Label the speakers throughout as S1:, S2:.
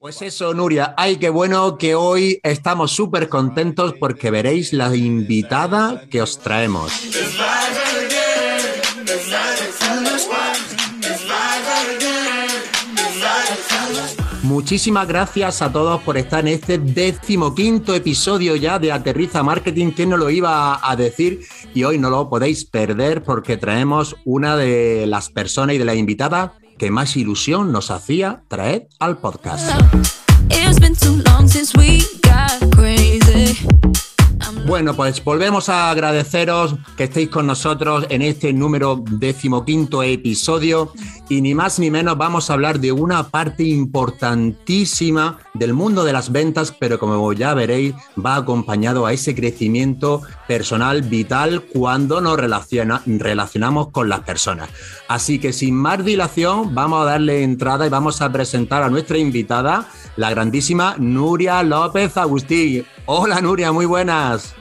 S1: Pues eso, Nuria. Ay, qué bueno que hoy estamos súper contentos porque veréis la invitada que os traemos. Muchísimas gracias a todos por estar en este decimoquinto episodio ya de Aterriza Marketing. ¿Quién no lo iba a decir? Y hoy no lo podéis perder porque traemos una de las personas y de la invitada que más ilusión nos hacía traer al podcast. Bueno, pues volvemos a agradeceros que estéis con nosotros en este número decimoquinto episodio y ni más ni menos vamos a hablar de una parte importantísima del mundo de las ventas, pero como ya veréis, va acompañado a ese crecimiento personal vital cuando nos relacionamos con las personas. Así que sin más dilación, vamos a darle entrada y vamos a presentar a nuestra invitada, la grandísima Nuria López Agustí. Hola Nuria, muy buenas.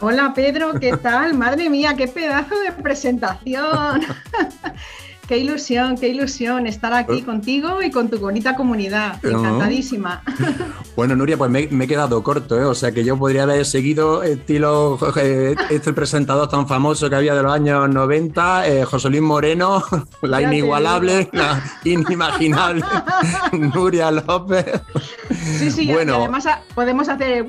S2: Hola Pedro, ¿qué tal? Madre mía, qué pedazo de presentación. qué ilusión, qué ilusión estar aquí eh. contigo y con tu bonita comunidad. Encantadísima.
S1: Bueno, Nuria, pues me, he quedado corto, ¿eh? o sea que yo podría haber seguido estilo eh, este presentador tan famoso que había de los años 90, eh, José Luis Moreno, la inigualable, la inimaginable Nuria López.
S2: Sí, sí, bueno, además podemos hacer...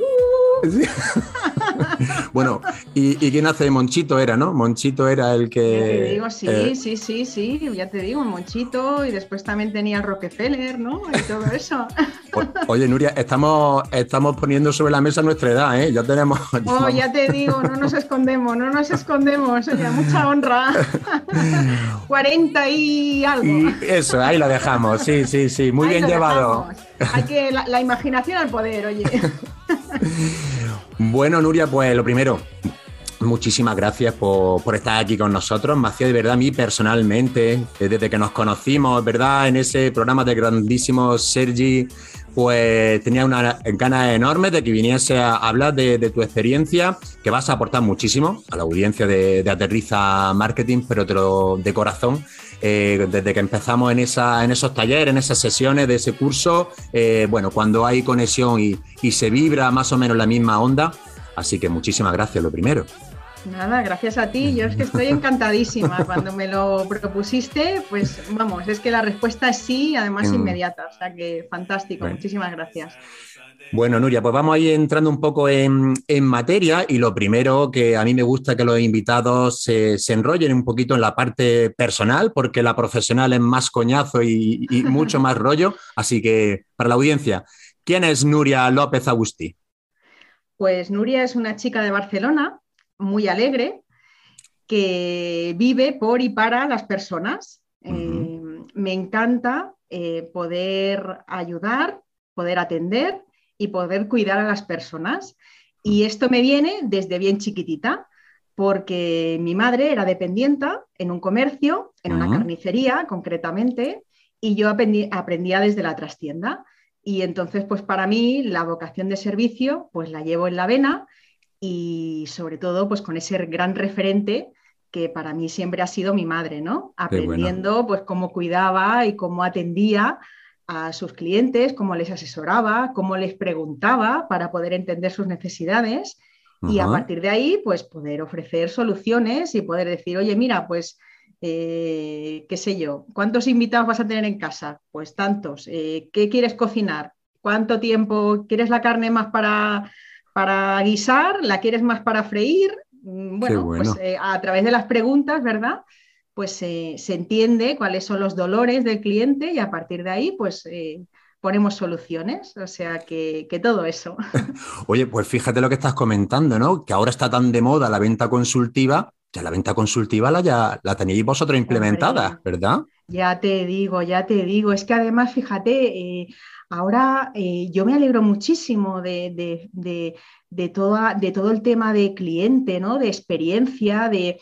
S1: bueno, ¿y, quién hace Monchito era, no? Monchito era el que...
S2: Ya te digo, sí, eh, sí, sí, sí, ya te digo, Monchito y después también tenía Rockefeller, ¿no? Y todo eso.
S1: oye, Nuria, estamos, estamos poniendo sobre la mesa nuestra edad, ¿eh? Ya tenemos...
S2: Oh, ya te digo, no nos escondemos, no nos escondemos, oye, mucha honra. 40 y algo. Y
S1: eso, ahí lo dejamos, sí, sí, sí, muy bien llevado.
S2: Hay que la imaginación al poder, oye.
S1: Bueno, Nuria, pues lo primero, muchísimas gracias por, estar aquí con nosotros. Me de verdad a mí personalmente, eh, desde que nos conocimos, ¿verdad? En ese programa de grandísimo Sergi, pues tenía una gana enorme de que viniese a hablar de, tu experiencia, que vas a aportar muchísimo a la audiencia de, Aterriza Marketing, pero te lo, de corazón. Eh, desde que empezamos en, esa, en esos talleres, en esas sesiones de ese curso, eh, bueno, cuando hay conexión y, y se vibra más o menos la misma onda. Así que muchísimas gracias, lo primero.
S2: Nada, gracias a ti. Yo es que estoy encantadísima. Cuando me lo propusiste, pues vamos, es que la respuesta es sí, además mm. inmediata. O sea que fantástico. Muchísimas gracias.
S1: Bueno, Nuria, pues vamos a ir entrando un poco en, materia y lo primero que a mí me gusta que los invitados se, enrollen un poquito en la parte personal, porque la profesional es más coñazo y, y mucho más rollo. Así que para la audiencia, ¿quién es Nuria López Agustí?
S2: Pues Nuria es una chica de Barcelona, muy alegre, que vive por y para las personas. Eh, me encanta eh, poder ayudar, poder atender y poder cuidar a las personas. Y esto me viene desde bien chiquitita, porque mi madre era dependiente en un comercio, en una carnicería concretamente, y yo aprendía desde la trastienda. Y entonces, pues para mí, la vocación de servicio, pues la llevo en la vena y sobre todo, pues con ese gran referente que para mí siempre ha sido mi madre, ¿no? Aprendiendo, pues cómo cuidaba y cómo atendía a sus clientes, cómo les asesoraba, cómo les preguntaba para poder entender sus necesidades y a partir de ahí, pues poder ofrecer soluciones y poder decir, oye, mira, pues eh, qué sé yo, ¿cuántos invitados vas a tener en casa? Pues tantos. Eh, ¿Qué quieres cocinar? ¿Cuánto tiempo? ¿Quieres la carne más para, para guisar? ¿La quieres más para freír? Mm, bueno, pues eh, a través de las preguntas, ¿verdad? Pues se entiende cuáles son los dolores del cliente y a partir de ahí, pues ponemos soluciones, o sea que, que, todo eso.
S1: Oye, pues fíjate lo que estás comentando, ¿no? Que ahora está tan de moda la venta consultiva ya la venta consultiva la, ya, la tenéis vosotros implementada, ¿verdad?
S2: Ya te digo, ya te digo. Es que además, fíjate, eh, ahora eh, yo me alegro muchísimo de, de, de, toda, de todo el tema de cliente, ¿no? de experiencia, de,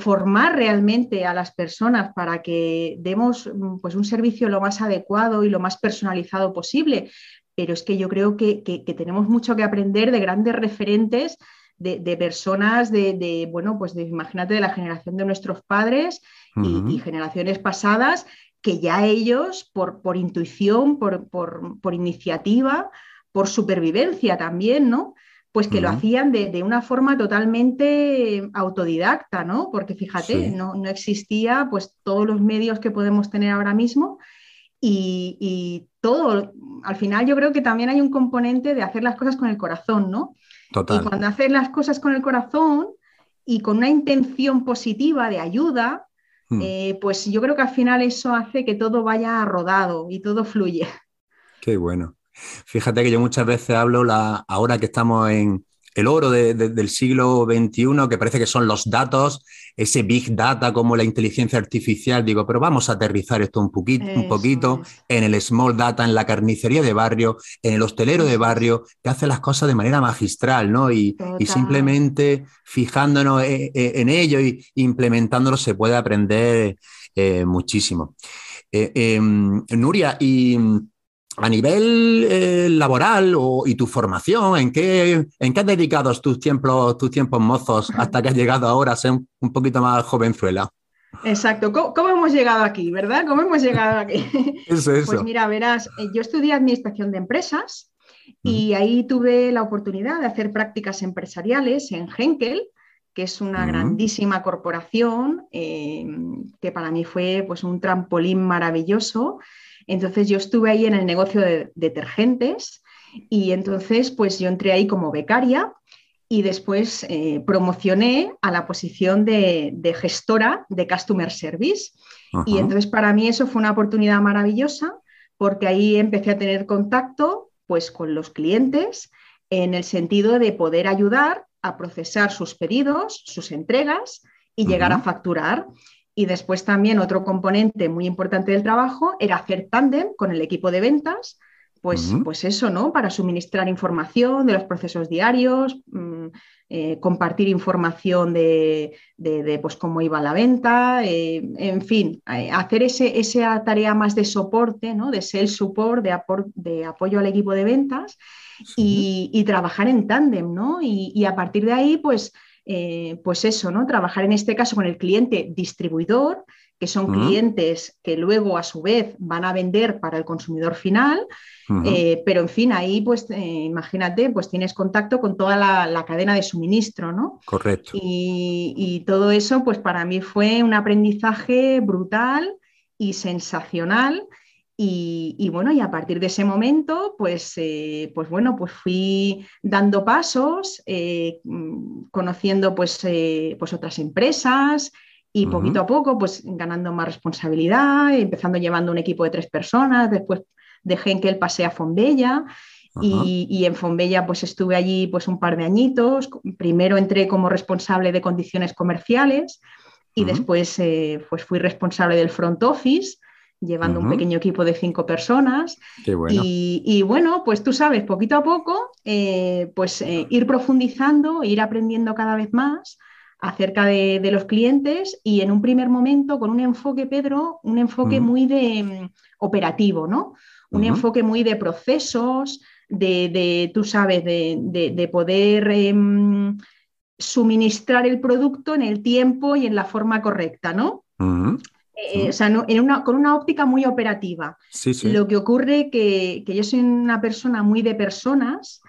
S2: formar realmente a las personas para que demos pues, un servicio lo más adecuado y lo más personalizado posible. Pero es que yo creo que, que tenemos mucho que aprender de grandes referentes de, personas de, bueno, pues imagínate, de la generación de nuestros padres y, generaciones pasadas que ya ellos, por, por intuición, por, por, iniciativa, por supervivencia también, ¿no? Pues que lo hacían de, una forma totalmente autodidacta, ¿no? Porque fíjate, no, no, existía pues todos los medios que podemos tener ahora mismo y, todo, al final yo creo que también hay un componente de hacer las cosas con el corazón, ¿no? Total. Y cuando haces las cosas con el corazón y con una intención positiva de ayuda, Hmm. Eh, pues yo creo que al final eso hace que todo vaya rodado y todo fluye.
S1: Qué bueno. Fíjate que yo muchas veces hablo, la, ahora que estamos en el oro del siglo XXI, que parece que son los datos, ese big data como la inteligencia artificial, digo, pero vamos a aterrizar esto un poquito, un poquito en el small data, en la carnicería de barrio, en el hostelero de barrio, que hace las cosas de manera magistral, ¿no? Y, simplemente fijándonos eh, eh, en, ello y implementándolo se puede aprender eh, muchísimo. Em, Nuria, y a nivel eh, laboral y tu formación, ¿en qué, ¿en qué has dedicado tus tiempos, tus tiempos mozos hasta que has llegado ahora a ser un, poquito más jovenzuela?
S2: Exacto, ¿Cómo, hemos llegado aquí, verdad? ¿Cómo hemos llegado aquí? Eso, eso. Pues mira, verás, eh, yo estudié Administración de Empresas y ahí tuve la oportunidad de hacer prácticas empresariales en Henkel, que es una grandísima corporación, eh, que para mí fue pues, un trampolín maravilloso entonces yo estuve ahí en el negocio de detergentes y entonces pues yo entré ahí como becaria y después eh, promocioné a la posición de, gestora de Customer Service. Y entonces para mí eso fue una oportunidad maravillosa porque ahí empecé a tener contacto pues con los clientes en el sentido de poder ayudar a procesar sus pedidos, sus entregas y llegar a facturar. Y después también otro componente muy importante del trabajo era hacer tándem con el equipo de ventas, pues, pues eso, ¿no? Para suministrar información de los procesos diarios, mm, eh, compartir información de, pues, cómo iba la venta, eh, en fin, eh, hacer ese, esa tarea más de soporte, ¿no? De sales support, de, de apoyo al equipo de ventas y, trabajar en tándem, ¿no? Y, y, a partir de ahí, pues eh, pues eso, ¿no? Trabajar en este caso con el cliente distribuidor, que son clientes que luego a su vez van a vender para el consumidor final, eh, pero en fin, ahí pues eh, imagínate, pues tienes contacto con toda la, cadena de suministro, ¿no?
S1: Correcto.
S2: Y, y, todo eso pues para mí fue un aprendizaje brutal y sensacional y, bueno, y a partir de ese momento, pues, eh, pues bueno, pues fui dando pasos, eh, mm, conociendo pues, eh, pues otras empresas y poquito a poco, pues ganando más responsabilidad, empezando llevando un equipo de tres personas, después dejé en que él pasé a Fonbella. Y, en Fonbella pues estuve allí pues un par de añitos. Primero entré como responsable de condiciones comerciales y después pues fui responsable del front office llevando un pequeño equipo de cinco personas. Y, bueno, pues tú sabes, poquito a poco, eh, pues eh, ir profundizando, ir aprendiendo cada vez más acerca de, los clientes y en un primer momento con un enfoque, Pedro, un enfoque muy de mm, operativo, ¿no? Un enfoque muy de procesos, de, tú sabes, de, poder em, suministrar el producto en el tiempo y en la forma correcta, ¿no? Eh, o sea, con una óptica muy operativa. Lo que ocurre que, que yo soy una persona muy de personas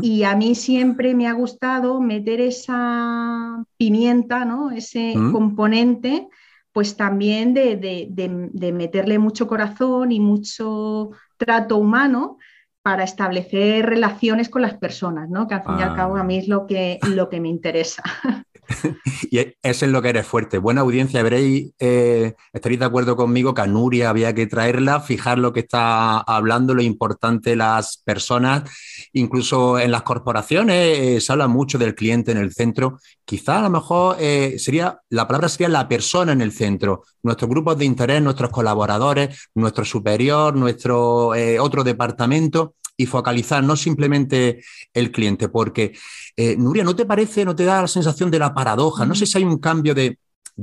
S2: y a mí siempre me ha gustado meter esa pimienta, ¿no? ese componente, pues también de, meterle mucho corazón y mucho trato humano para establecer relaciones con las personas, ¿no? que al fin y al cabo a mí es lo que, lo que me interesa.
S1: y eso es lo que eres fuerte. Buena audiencia, veréis, eh, estaréis de acuerdo conmigo que a Nuria había que traerla, fijar lo que está hablando, lo importante las personas, incluso en las corporaciones eh, se habla mucho del cliente en el centro. Quizá a lo mejor eh, sería, la palabra sería la persona en el centro, nuestros grupos de interés, nuestros colaboradores, nuestro superior, nuestro otro departamento y focalizar no simplemente el cliente, porque eh, Nuria, ¿no te parece, no te da la sensación de la paradoja? No sé si hay un cambio de,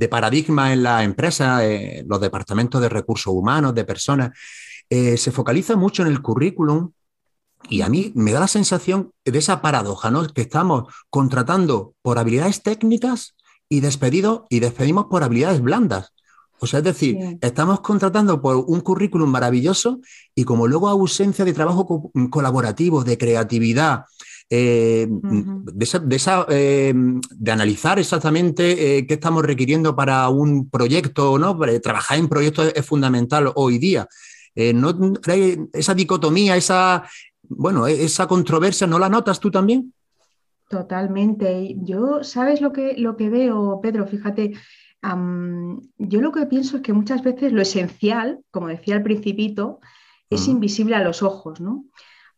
S1: paradigma en la empresa, eh, los departamentos de recursos humanos, de personas, eh, se focaliza mucho en el currículum y a mí me da la sensación de esa paradoja, ¿no? Que estamos contratando por habilidades técnicas y, despedido, y despedimos por habilidades blandas. O sea, es decir, estamos contratando por un currículum maravilloso y como luego ausencia de trabajo colaborativo, de creatividad, eh, de, esa, eh, de, analizar exactamente eh, qué estamos requiriendo para un proyecto, ¿no? Trabajar en proyectos es fundamental hoy día. ¿no, esa dicotomía, esa, bueno, e, esa controversia, ¿no la notas tú también?
S2: Totalmente. Yo, ¿sabes lo que, lo que veo, Pedro? Fíjate, yo lo que pienso es que muchas veces lo esencial, como decía el principito, es invisible a los ojos, ¿no?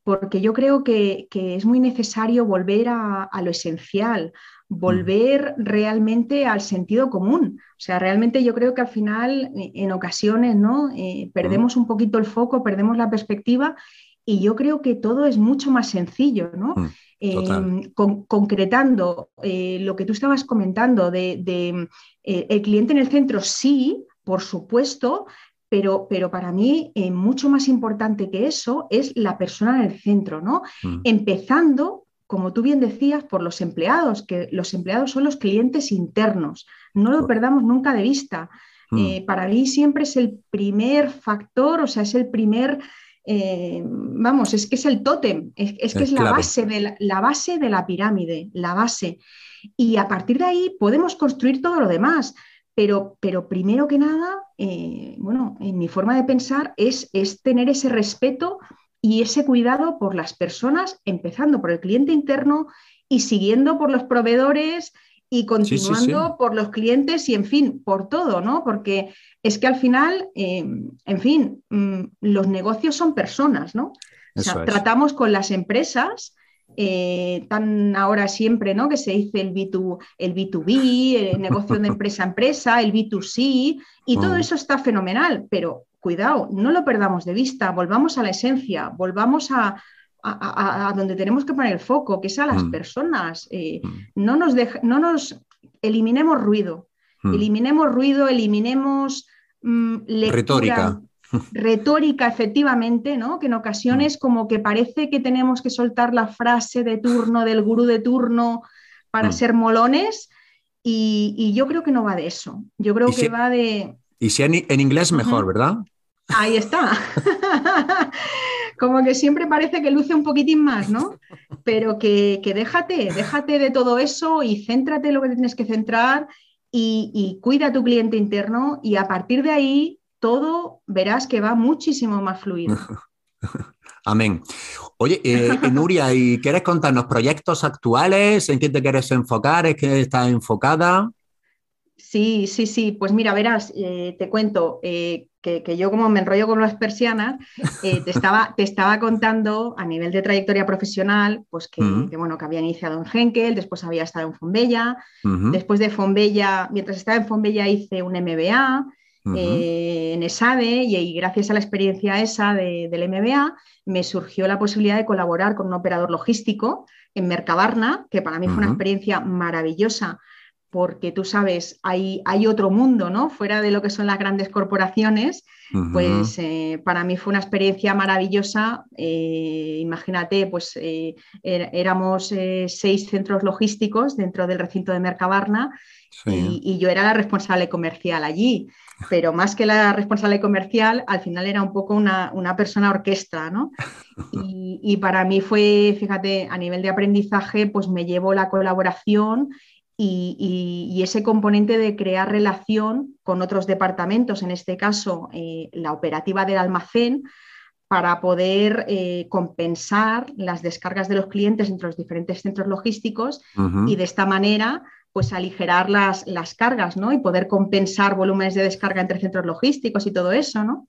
S2: porque yo creo que, es muy necesario volver a, lo esencial, volver realmente al sentido común. O sea, realmente yo creo que al final, eh, en ocasiones, ¿no? Eh, perdemos un poquito el foco, perdemos la perspectiva y yo creo que todo es mucho más sencillo, ¿no? Em, concretando eh, lo que tú estabas comentando de, el cliente en el centro, sí, por supuesto, pero, para mí eh, mucho más importante que eso es la persona en el centro, ¿no? Mm. Empezando, como tú bien decías, por los empleados, que los empleados son los clientes internos, no lo perdamos nunca de vista. Mm. Eh, para mí siempre es el primer factor, o sea, es el primer, eh, vamos, es que es el tótem, es, que es la base, de la base de la pirámide, la base. Y a partir de ahí podemos construir todo lo demás. Pero, pero primero que nada, eh, bueno, en mi forma de pensar es, es tener ese respeto y ese cuidado por las personas, empezando por el cliente interno y siguiendo por los proveedores y continuando por los clientes y, en fin, por todo, ¿no? Porque es que al final, eh, en fin, mm, los negocios son personas, ¿no? O sea, tratamos con las empresas eh, tan ahora siempre, ¿no? Que se dice el, B2, el B2B, el negocio de empresa a empresa, el B2C, y todo mm. eso está fenomenal, pero cuidado, no lo perdamos de vista, volvamos a la esencia, volvamos a, donde tenemos que poner el foco, que es a las mm. personas. Eh, mm. no, nos no nos eliminemos ruido, eliminemos ruido, eliminemos
S1: retórica
S2: retórica, efectivamente, ¿no? Que en ocasiones mm. como que parece que tenemos que soltar la frase de turno del gurú de turno para mm. ser molones y, yo creo que no va de eso. Yo creo que va de...
S1: Y si en, inglés mejor, ¿verdad?
S2: Ahí está. como que siempre parece que luce un poquitín más, ¿no? Pero que, déjate, déjate de todo eso y céntrate en lo que tienes que centrar y, cuida a tu cliente interno y a partir de ahí todo verás que va muchísimo más fluido.
S1: Amén. Oye, eh, Nuria, ¿y quieres contarnos proyectos actuales? ¿En qué te quieres enfocar? ¿Es que estás enfocada?
S2: Sí, sí, sí. Pues mira, verás, eh, te cuento eh, que, yo como me enrollo con las persianas, te, estaba, te estaba contando a nivel de trayectoria profesional, pues que, bueno, que había iniciado en Henkel, después había estado en Fonbella, después de Fonbella, mientras estaba en Fonbella hice un MBA, eh, en ESADE y, gracias a la experiencia esa del MBA me surgió la posibilidad de colaborar con un operador logístico en Mercabarna, que para mí fue una experiencia maravillosa porque tú sabes, hay, hay, otro mundo, ¿no? Fuera de lo que son las grandes corporaciones, pues eh, para mí fue una experiencia maravillosa. Eh, imagínate, pues er, éramos seis centros logísticos dentro del recinto de Mercabarna y, y, yo era la responsable comercial allí pero más que la responsable comercial, al final era un poco una, persona orquesta, ¿no? Y, para mí fue, fíjate, a nivel de aprendizaje, pues me llevo la colaboración y, ese componente de crear relación con otros departamentos, en este caso eh, la operativa del almacén, para poder eh, compensar las descargas de los clientes entre los diferentes centros logísticos y de esta manera pues aligerar las, las, cargas, ¿no? Y poder compensar volúmenes de descarga entre centros logísticos y todo eso, ¿no?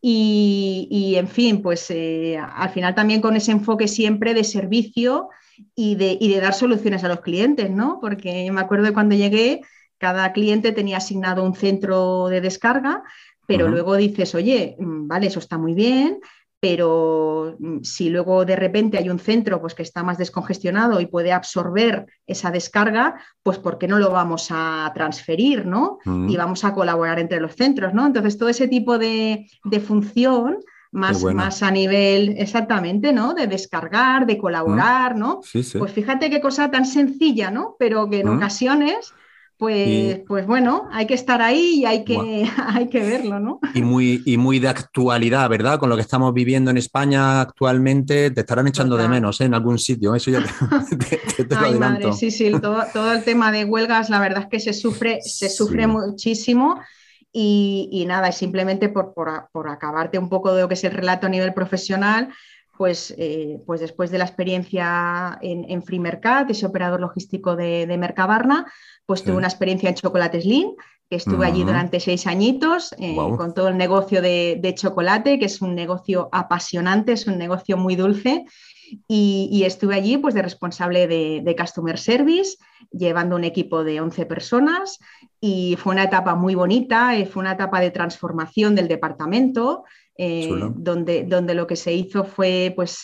S2: Y, en fin, pues eh, al final también con ese enfoque siempre de servicio y de, y de, dar soluciones a los clientes, ¿no? Porque me acuerdo de cuando llegué, cada cliente tenía asignado un centro de descarga, pero luego dices, oye, mm, vale, eso está muy bien, pero mm, si luego de repente hay un centro pues, que está más descongestionado y puede absorber esa descarga, pues ¿por qué no lo vamos a transferir ¿no? Y vamos a colaborar entre los centros? ¿no? Entonces, todo ese tipo de, función más, más, a nivel exactamente, ¿no? De descargar, de colaborar, mm. ¿no? Pues fíjate qué cosa tan sencilla, ¿no? Pero que en ocasiones pues, pues bueno, hay que estar ahí y hay que, hay que verlo, ¿no?
S1: Y muy, y muy de actualidad, ¿verdad? Con lo que estamos viviendo en España actualmente, te estarán echando de menos ¿eh? en algún sitio, eso ya te,
S2: te, Ay, Madre, sí, sí, todo, el tema de huelgas, la verdad es que se sufre, se sufre muchísimo. Y, nada, es simplemente por, por, acabarte un poco de lo que es el relato a nivel profesional, pues, eh, pues después de la experiencia en, en Free Mercat, ese operador logístico de, de Mercabarna, pues tuve una experiencia en Chocolate Slim, que estuve allí durante seis añitos eh, con todo el negocio de, chocolate, que es un negocio apasionante, es un negocio muy dulce. Y, estuve allí pues de responsable de, Customer Service, llevando un equipo de 11 personas y fue una etapa muy bonita, eh, fue una etapa de transformación del departamento, eh, donde, donde, lo que se hizo fue, pues,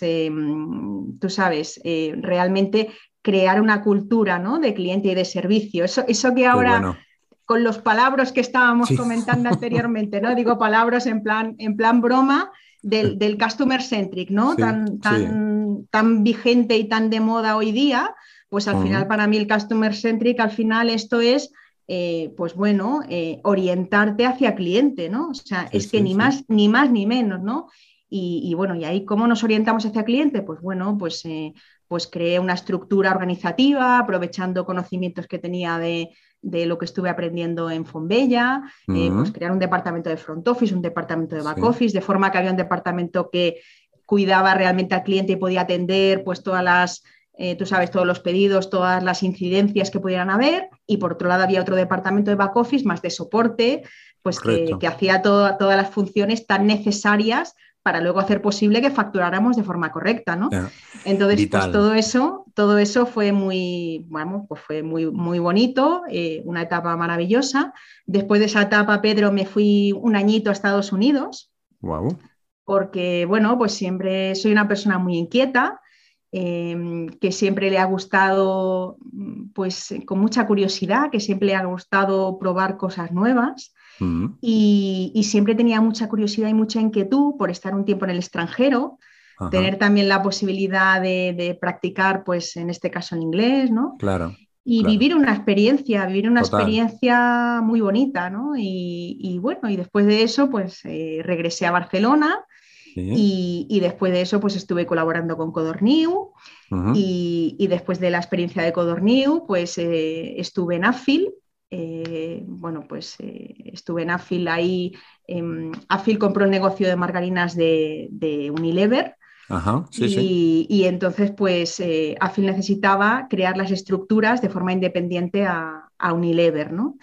S2: tú sabes, realmente crear una cultura ¿no? de cliente y de servicio. Eso, eso que ahora, con los palabras que estábamos comentando anteriormente, ¿no? Digo palabras en plan, en plan broma del, del customer centric, ¿no? tan, tan, tan vigente y tan de moda hoy día, pues al final para mí el customer centric, al final esto es... Eh, pues bueno, eh, orientarte hacia cliente, ¿no? O sea, es que ni más, ni más ni menos, ¿no? Y, bueno, y ahí, ¿cómo nos orientamos hacia cliente? Pues bueno, pues eh, pues creé una estructura organizativa, aprovechando conocimientos que tenía de, lo que estuve aprendiendo en Fonbella, eh, pues crear un departamento de front office, un departamento de back office, de forma que había un departamento que cuidaba realmente al cliente y podía atender pues todas las, eh, tú sabes, todos los pedidos, todas las incidencias que pudieran haber, y por otro lado había otro departamento de back office más de soporte, pues que, hacía todas las funciones tan necesarias para luego hacer posible que facturáramos de forma correcta, ¿no? Entonces, pues todo eso, todo eso fue muy, bueno, pues fue muy, muy bonito, eh, una etapa maravillosa. Después de esa etapa, Pedro, me fui un añito a Estados Unidos.
S1: Wow.
S2: Porque, bueno, pues siempre soy una persona muy inquieta, em, que siempre le ha gustado, pues con mucha curiosidad, que siempre le ha gustado probar cosas nuevas y, siempre tenía mucha curiosidad y mucha inquietud por estar un tiempo en el extranjero, tener también la posibilidad de, practicar, pues en este caso en inglés, ¿no?
S1: Claro.
S2: Y vivir una experiencia, vivir una experiencia muy bonita, ¿no? Y, bueno, y después de eso, pues eh, regresé a Barcelona y, después de eso, pues estuve colaborando con Codorniu y, después de la experiencia de Codorniu, pues eh, estuve en AFIL, eh, bueno, pues eh, estuve en Afil ahí. Em, Afil compró el negocio de margarinas de, Unilever. y, entonces, pues, Afil necesitaba crear las estructuras de forma independiente a, Unilever, ¿no?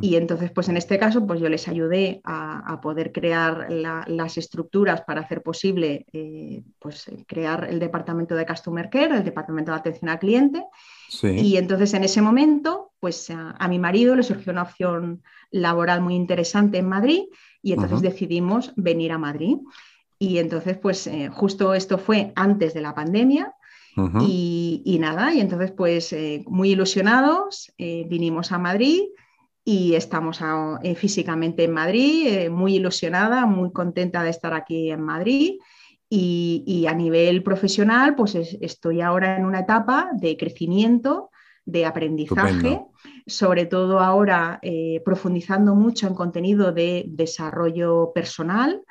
S2: Y entonces, pues, en este caso, pues yo les ayudé a, poder crear las estructuras para hacer posible, pues, crear el departamento de Customer Care, el departamento de atención al cliente. Y entonces en ese momento, pues a, mi marido le surgió una opción laboral muy interesante en Madrid y entonces decidimos venir a Madrid. Y entonces, pues eh, justo esto fue antes de la pandemia y, nada, y entonces pues eh, muy ilusionados eh, vinimos a Madrid y estamos físicamente en Madrid, muy ilusionada, muy contenta de estar aquí en Madrid. Y, a nivel profesional, pues estoy ahora en una etapa de crecimiento, de aprendizaje, sobre todo ahora eh, profundizando mucho en contenido de desarrollo personal.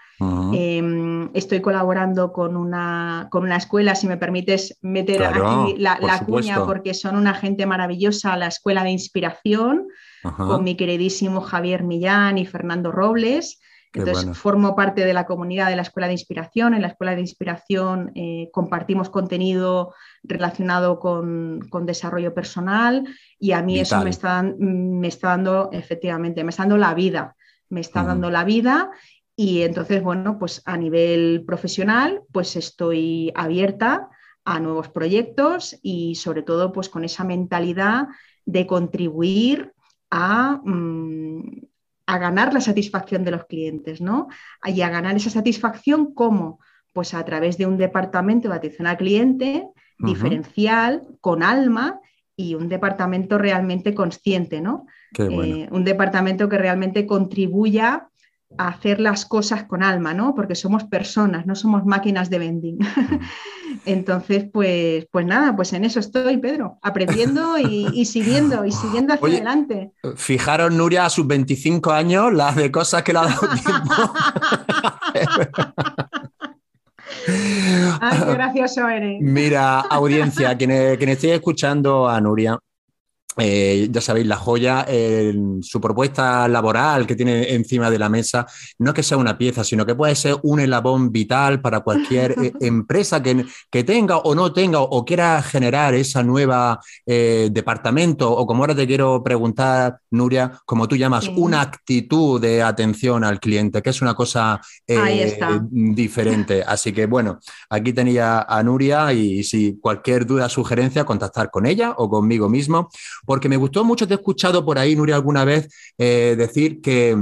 S2: Em, estoy colaborando con una, con una escuela, si me permites meter aquí la, cuña, porque son una gente maravillosa, la Escuela de Inspiración, con mi queridísimo Javier Millán y Fernando Robles. Entonces, formo parte de la comunidad de la Escuela de Inspiración. En la Escuela de Inspiración eh, compartimos contenido relacionado con, desarrollo personal y a mí eso me está, me está dando, efectivamente, me está dando la vida. Me está dando la vida y entonces, bueno, pues a nivel profesional, pues estoy abierta a nuevos proyectos y sobre todo, pues con esa mentalidad de contribuir a... Mm, a ganar la satisfacción de los clientes, ¿no? Y a ganar esa satisfacción, ¿cómo? Pues a través de un departamento de atención al cliente diferencial, con alma y un departamento realmente consciente, ¿no? Eh, un departamento que realmente contribuya hacer las cosas con alma, ¿no? Porque somos personas, no somos máquinas de vending. Entonces, pues, pues nada, pues en eso estoy, Pedro, aprendiendo y, siguiendo, y siguiendo hacia adelante.
S1: Fijaros, Nuria, a sus 25 años, las de cosas que le ha dado tiempo.
S2: Ay, qué gracioso eres.
S1: Mira, audiencia, quien, quien esté escuchando a Nuria, eh, ya sabéis, la joya, su propuesta laboral que tiene encima de la mesa, no es que sea una pieza, sino que puede ser un elabón vital para cualquier eh, empresa que, que, tenga o no tenga o, quiera generar esa nueva eh, departamento. O como ahora te quiero preguntar, Nuria, como tú llamas, una actitud de atención al cliente, que es una cosa diferente. Así que bueno, aquí tenía a Nuria y si cualquier duda, sugerencia, contactar con ella o conmigo mismo porque me gustó mucho, te he escuchado por ahí, Nuria, alguna vez eh, decir que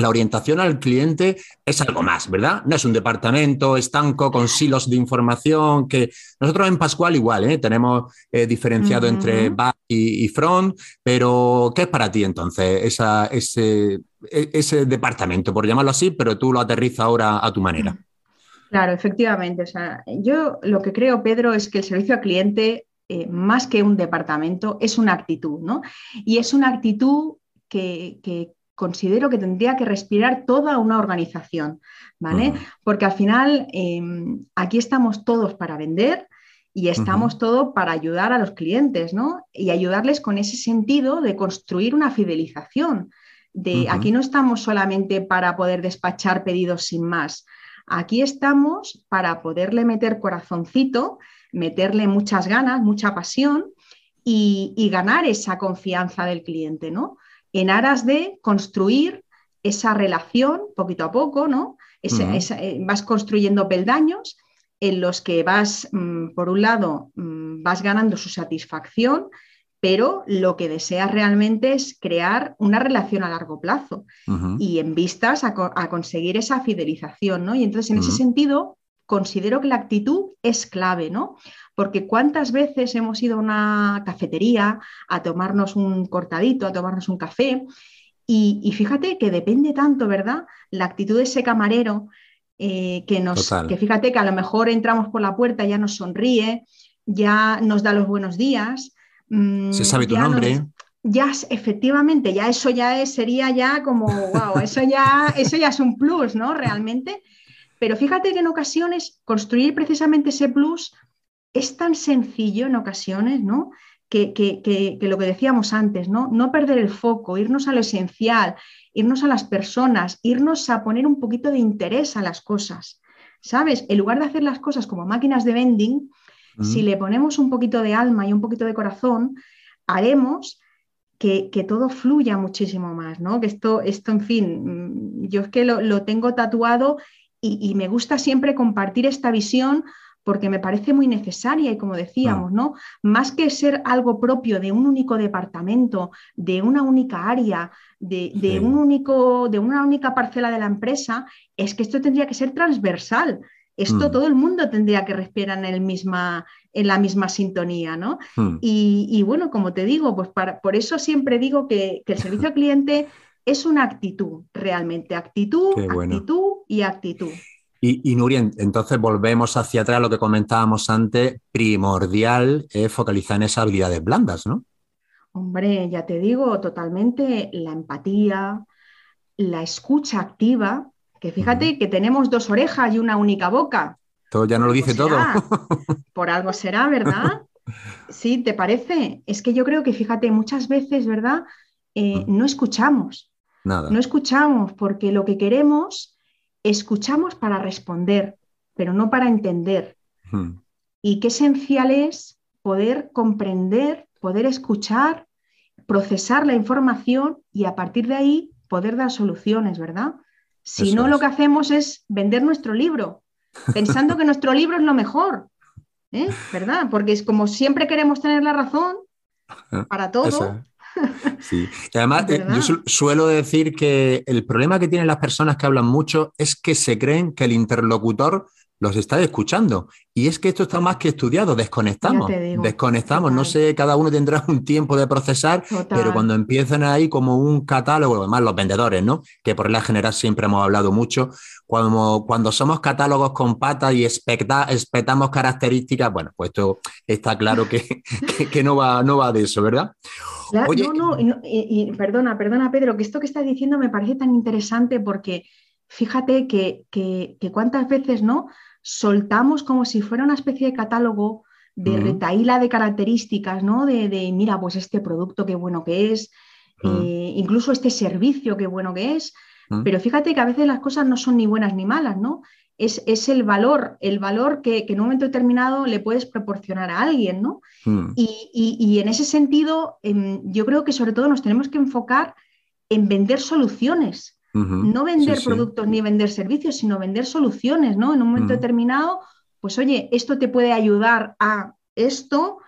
S1: la orientación al cliente es algo más, ¿verdad? No es un departamento estanco con silos de información que nosotros en Pascual igual, ¿eh? tenemos eh, diferenciado entre back y, front, pero ¿qué es para ti entonces ese, e, ese, departamento, por llamarlo así, pero tú lo aterrizas ahora a tu manera?
S2: Claro, efectivamente. O sea, yo lo que creo, Pedro, es que el servicio al cliente eh, más que un departamento, es una actitud, ¿no? Y es una actitud que, considero que tendría que respirar toda una organización, ¿vale? Porque al final em, aquí estamos todos para vender y estamos todos para ayudar a los clientes, ¿no? Y ayudarles con ese sentido de construir una fidelización. De aquí no estamos solamente para poder despachar pedidos sin más. Aquí estamos para poderle meter corazoncito meterle muchas ganas, mucha pasión y, ganar esa confianza del cliente, ¿no? En aras de construir esa relación poquito a poco, ¿no? Eh, vas construyendo peldaños en los que vas, mm, por un lado, mm, vas ganando su satisfacción, pero lo que deseas realmente es crear una relación a largo plazo y en vistas a, conseguir esa fidelización, ¿no? Y entonces, en ese sentido, considero que la actitud es clave, ¿no? Porque cuántas veces hemos ido a una cafetería a tomarnos un cortadito, a tomarnos un café, y, fíjate que depende tanto, ¿verdad? La actitud de ese camarero eh, que nos, que fíjate que a lo mejor entramos por la puerta, ya nos sonríe, ya nos da los buenos días.
S1: Mm, Se sabe tu nombre.
S2: ya efectivamente, ya eso ya es, sería ya como, wow, eso ya, eso ya es un plus, ¿no? Realmente. Pero fíjate que en ocasiones construir precisamente ese plus es tan sencillo en ocasiones, ¿no? Que, lo que decíamos antes, ¿no? No perder el foco, irnos a lo esencial, irnos a las personas, irnos a poner un poquito de interés a las cosas. ¿Sabes? En lugar de hacer las cosas como máquinas de vending, si le ponemos un poquito de alma y un poquito de corazón, haremos que, todo fluya muchísimo más, ¿no? Que esto, esto en fin, mm, yo es que lo, lo tengo tatuado y, me gusta siempre compartir esta visión porque me parece muy necesaria y como decíamos, ¿no? Más que ser algo propio de un único departamento, de una única área, de, un único, de una única parcela de la empresa, es que esto tendría que ser transversal. Esto mm. todo el mundo tendría que respirar en, el misma, en la misma sintonía, ¿no? Mm. Y, bueno, como te digo, pues por eso siempre digo que, que el servicio al cliente es una actitud, realmente, actitud, actitud y actitud.
S1: Y, y Nuria, entonces volvemos hacia atrás lo que comentábamos antes, primordial es focalizar en esas habilidades blandas, ¿no?
S2: Hombre, ya te digo, totalmente la empatía, la escucha activa, que fíjate que tenemos dos orejas y una única boca.
S1: Todo ya no lo dice todo.
S2: Por algo será, ¿verdad? Sí, ¿te parece? Es que yo creo que, fíjate, muchas veces, ¿verdad? Eh, no escuchamos. No escuchamos porque lo que queremos, escuchamos para responder, pero no para entender. Hmm. Y qué esencial es poder comprender, poder escuchar, procesar la información y a partir de ahí poder dar soluciones, ¿verdad? Si no, lo que hacemos es vender nuestro libro, pensando que nuestro libro es lo mejor, ¿eh? ¿verdad? Porque es como siempre queremos tener la razón para todo.
S1: Sí, y además eh, yo suelo decir que el problema que tienen las personas que hablan mucho es que se creen que el interlocutor los estás escuchando. Y es que esto está más que estudiado, desconectamos, desconectamos. No sé, cada uno tendrá un tiempo de procesar, pero cuando empiezan ahí como un catálogo, además los vendedores, ¿no? Que por la general siempre hemos hablado mucho, cuando, cuando somos catálogos con patas y expectamos características, bueno, pues esto está claro que, que, no, va, no va de eso, ¿verdad?
S2: no, no, y, perdona, perdona, Pedro, que esto que estás diciendo me parece tan interesante porque fíjate que, que, cuántas veces, ¿no? Soltamos como si fuera una especie de catálogo de retaíla de características, ¿no? De, de, mira, pues este producto qué bueno que es, eh, incluso este servicio qué bueno que es, pero fíjate que a veces las cosas no son ni buenas ni malas, ¿no? es, el valor, el valor que, en un momento determinado le puedes proporcionar a alguien, ¿no? Y, en ese sentido, em, yo creo que sobre todo nos tenemos que enfocar en vender soluciones, no vender productos ni vender servicios, sino vender soluciones, ¿no? En un momento determinado, pues oye, esto te puede ayudar a esto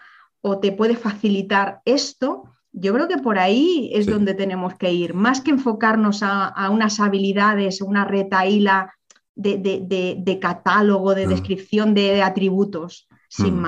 S2: o te puede facilitar esto. Yo creo que por ahí es donde tenemos que ir, más que enfocarnos a, a unas habilidades, una retaíla de, catálogo, de mm. descripción de atributos, sin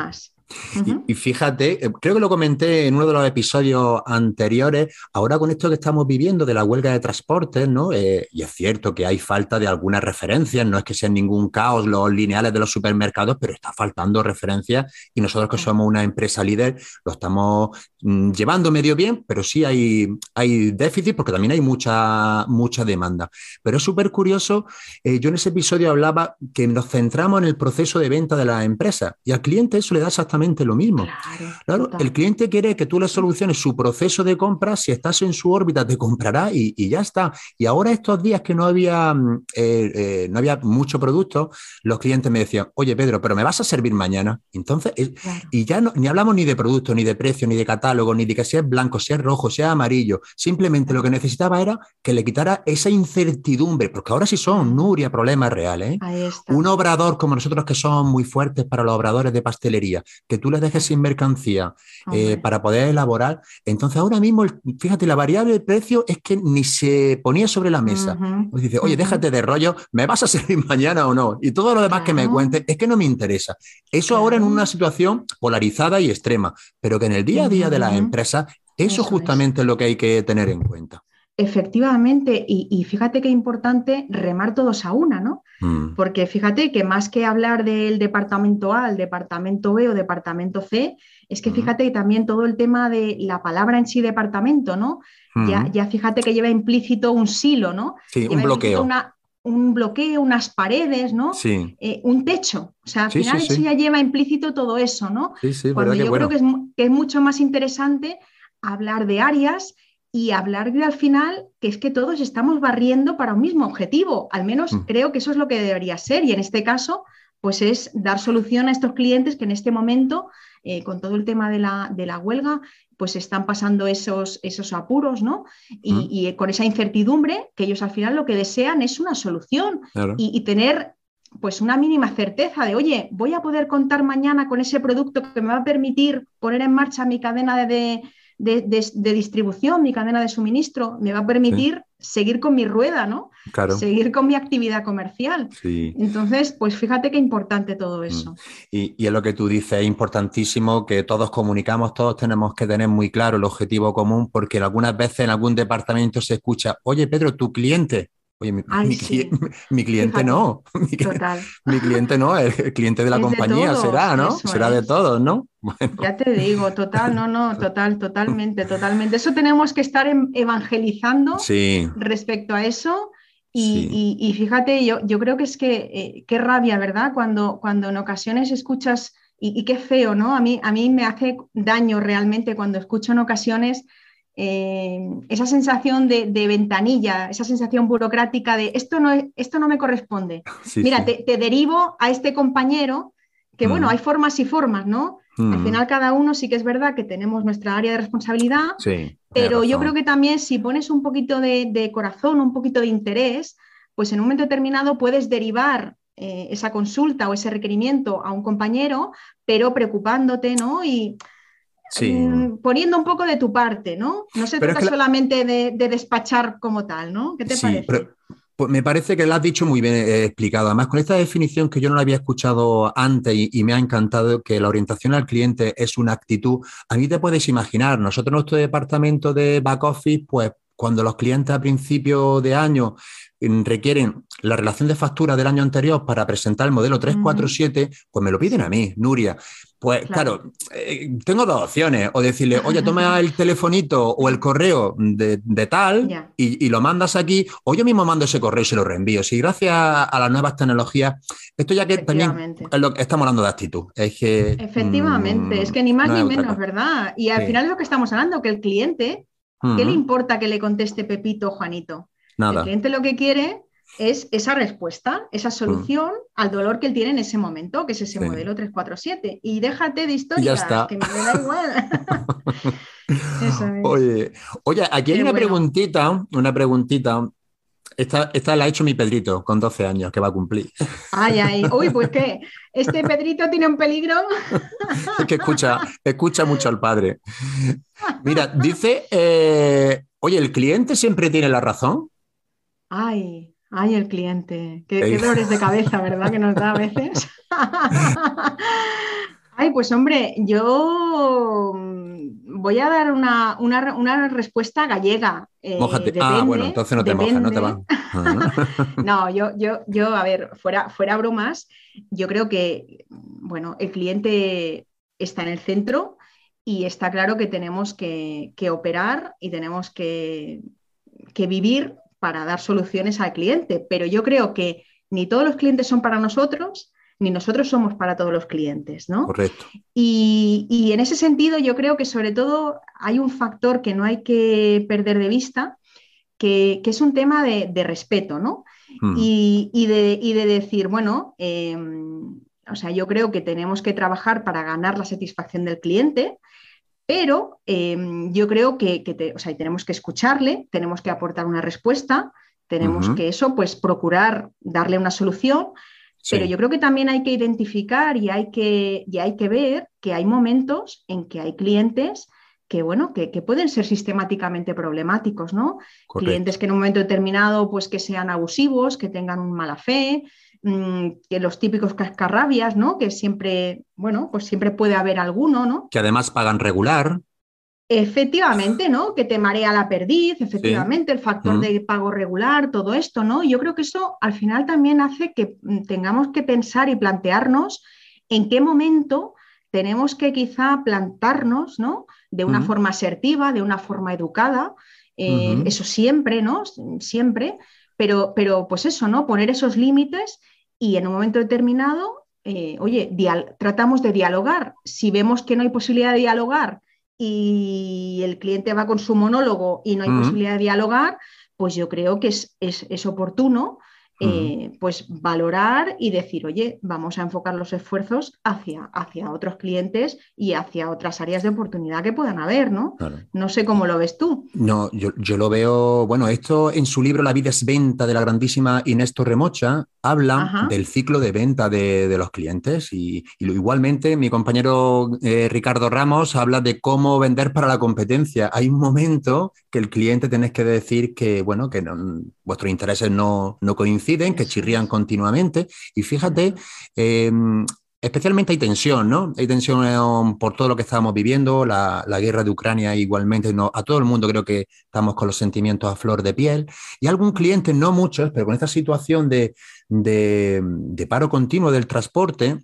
S1: y, fíjate, eh, creo que lo comenté en uno de los episodios anteriores, ahora con esto que estamos viviendo de la huelga de transportes, ¿no? Eh, y es cierto que hay falta de algunas referencias, no es que sean ningún caos los lineales de los supermercados, pero está faltando referencias y nosotros que somos una empresa líder lo estamos mm, llevando medio bien, pero sí hay, hay déficit porque también hay mucha, mucha demanda. Pero es súper curioso, eh, yo en ese episodio hablaba que nos centramos en el proceso de venta de la empresa y al cliente eso le da exactamente lo mismo. Claro, el cliente quiere que tú le soluciones su proceso de compra, si estás en su órbita te comprará y, ya está. Y ahora estos días que no había, mm, eh, eh, no había mucho producto, los clientes me decían, oye Pedro, pero ¿me vas a servir mañana? Entonces, y ya no, ni hablamos ni de producto, ni de precio, ni de catálogo, ni de que sea blanco, sea rojo, sea amarillo. Simplemente lo que necesitaba era que le quitara esa incertidumbre, porque ahora sí son, Nuria, problemas reales. ¿eh? Un obrador como nosotros que somos muy fuertes para los obradores de pastelería, que tú les dejes sin mercancía eh, para poder elaborar. Entonces, ahora mismo, fíjate, la variable de precio es que ni se ponía sobre la mesa. Pues dice, oye, déjate de rollo, ¿me vas a servir mañana o no? Y todo lo demás que me cuentes es que no me interesa. Eso ahora en una situación polarizada y extrema, pero que en el día a día de las empresas, eso, justamente es lo que hay que tener en cuenta.
S2: Efectivamente, y, fíjate qué importante remar todos a una, ¿no? Mm. Porque fíjate que más que hablar del departamento A, el departamento B o departamento C, es que fíjate que también todo el tema de la palabra en sí departamento, ¿no? ya, ya, fíjate que lleva implícito un silo, ¿no?
S1: Sí, un bloqueo.
S2: un bloqueo, unas paredes, ¿no?
S1: Sí.
S2: Eh, un techo. O sea, al final eso ya lleva implícito todo eso, ¿no?
S1: Sí, sí,
S2: Cuando
S1: yo
S2: creo que es, que es mucho más interesante hablar de áreas y hablar de al final que es que todos estamos barriendo para un mismo objetivo. Al menos mm. creo que eso es lo que debería ser. Y en este caso, pues es dar solución a estos clientes que en este momento, eh, con todo el tema de la, de la, huelga, pues están pasando esos, esos apuros, ¿no? Y, mm. con esa incertidumbre, que ellos al final lo que desean es una solución y, tener pues una mínima certeza de, oye, voy a poder contar mañana con ese producto que me va a permitir poner en marcha mi cadena de de, distribución, mi cadena de suministro, me va a permitir seguir con mi rueda, ¿no? Seguir con mi actividad comercial. Entonces, pues fíjate qué importante todo mm. eso.
S1: Y, y es lo que tú dices, es importantísimo que todos comunicamos, todos tenemos que tener muy claro el objetivo común, porque algunas veces en algún departamento se escucha, oye Pedro, tu cliente, Oye, mi, cliente no. Mi, cliente no, el, cliente de la compañía será, ¿no? será de todos, ¿no?
S2: Ya te digo, total, no, no, total, totalmente, totalmente. Eso tenemos que estar em, evangelizando respecto a eso. Y, fíjate, yo, yo, creo que es que eh, qué rabia, ¿verdad? Cuando, cuando en ocasiones escuchas, y, qué feo, ¿no? A mí, a mí me hace daño realmente cuando escucho en ocasiones eh, esa sensación de, ventanilla, esa sensación burocrática de esto no, esto no me corresponde. Mira, Te, derivo a este compañero, que bueno, hay formas y formas, ¿no? Al final cada uno sí que es verdad que tenemos nuestra área de responsabilidad, pero yo creo que también si pones un poquito de, corazón, un poquito de interés, pues en un momento determinado puedes derivar eh, esa consulta o ese requerimiento a un compañero, pero preocupándote, ¿no? Y Mm, poniendo un poco de tu parte, ¿no? No se trata solamente de, despachar como tal, ¿no? ¿Qué te parece?
S1: Pues me parece que lo has dicho muy bien eh, explicado. Además, con esta definición que yo no la había escuchado antes y, me ha encantado que la orientación al cliente es una actitud. A mí te puedes imaginar, nosotros en nuestro departamento de back office, pues cuando los clientes a principio de año requieren la relación de factura del año anterior para presentar el modelo 347, pues me lo piden a mí, Nuria. Pues claro, eh, tengo dos opciones, o decirle, oye, toma el telefonito o el correo de, tal y, lo mandas aquí, o yo mismo mando ese correo y se lo reenvío. Si gracias a las nuevas tecnologías, esto ya que también estamos hablando de actitud. Es que,
S2: Efectivamente, es que ni más ni menos, ¿verdad? Y al final es lo que estamos hablando, que el cliente, ¿qué le importa que le conteste Pepito o Juanito? El cliente lo que quiere es esa respuesta, esa solución al dolor que él tiene en ese momento, que es ese modelo 347. Y déjate de historias, que me da igual.
S1: oye, oye, aquí hay una preguntita, una preguntita. Esta, esta, la ha hecho mi Pedrito con 12 años, que va a cumplir.
S2: Ay, ay, uy, pues que este Pedrito tiene un peligro.
S1: es que escucha, escucha mucho al padre. Mira, dice, eh, oye, ¿el cliente siempre tiene la razón?
S2: Ay, ay, el cliente. Qué, dolores de cabeza, ¿verdad? Que nos da a veces. ay, pues hombre, yo mm, voy a dar una, respuesta gallega.
S1: Eh, ah, bueno, entonces no te mojas, no te va.
S2: no, yo, yo, yo, a ver, fuera, fuera bromas, yo creo que, bueno, el cliente está en el centro y está claro que tenemos que, operar y tenemos que, que vivir para dar soluciones al cliente, pero yo creo que ni todos los clientes son para nosotros, ni nosotros somos para todos los clientes, ¿no?
S1: Correcto.
S2: Y, en ese sentido yo creo que sobre todo hay un factor que no hay que perder de vista, que, es un tema de, respeto, ¿no? Hmm. Y, de, decir, bueno, em, o sea, yo creo que tenemos que trabajar para ganar la satisfacción del cliente, pero em, yo creo que, tenemos que escucharle, tenemos que aportar una respuesta, tenemos que eso, pues procurar darle una solución, pero yo creo que también hay que identificar y hay que, hay que ver que hay momentos en que hay clientes que, bueno, que, pueden ser sistemáticamente problemáticos, ¿no? Clientes que en un momento determinado, pues que sean abusivos, que tengan mala fe, que los típicos cascarrabias, ¿no? Que siempre, bueno, pues siempre puede haber alguno, ¿no?
S1: Que además pagan regular.
S2: Efectivamente, ¿no? Que te marea la perdiz, efectivamente, el factor de pago regular, todo esto, ¿no? Yo creo que eso al final también hace que mm, tengamos que pensar y plantearnos en qué momento tenemos que quizá plantarnos, ¿no? De una forma asertiva, de una forma educada, eh, eso siempre, ¿no? Siempre, pero, pero pues eso, ¿no? Poner esos límites y en un momento determinado, eh, oye, tratamos de dialogar. Si vemos que no hay posibilidad de dialogar y el cliente va con su monólogo y no hay posibilidad de dialogar, pues yo creo que es, es oportuno eh, pues valorar y decir, oye, vamos a enfocar los esfuerzos hacia, hacia otros clientes y hacia otras áreas de oportunidad que puedan haber, ¿no? No sé cómo lo ves tú.
S1: No, yo, lo veo, bueno, esto en su libro La vida es venta de la grandísima Inés Torremocha habla del ciclo de venta de, los clientes y, igualmente mi compañero eh, Ricardo Ramos habla de cómo vender para la competencia. Hay un momento que el cliente tenés que decir que, bueno, que vuestros intereses no, no coinciden que chirrían continuamente. Y fíjate, em, especialmente hay tensión, ¿no? Hay tensión por todo lo que estamos viviendo, la, guerra de Ucrania igualmente, a todo el mundo creo que estamos con los sentimientos a flor de piel. Y algún cliente, no muchos, pero con esta situación de, de paro continuo del transporte,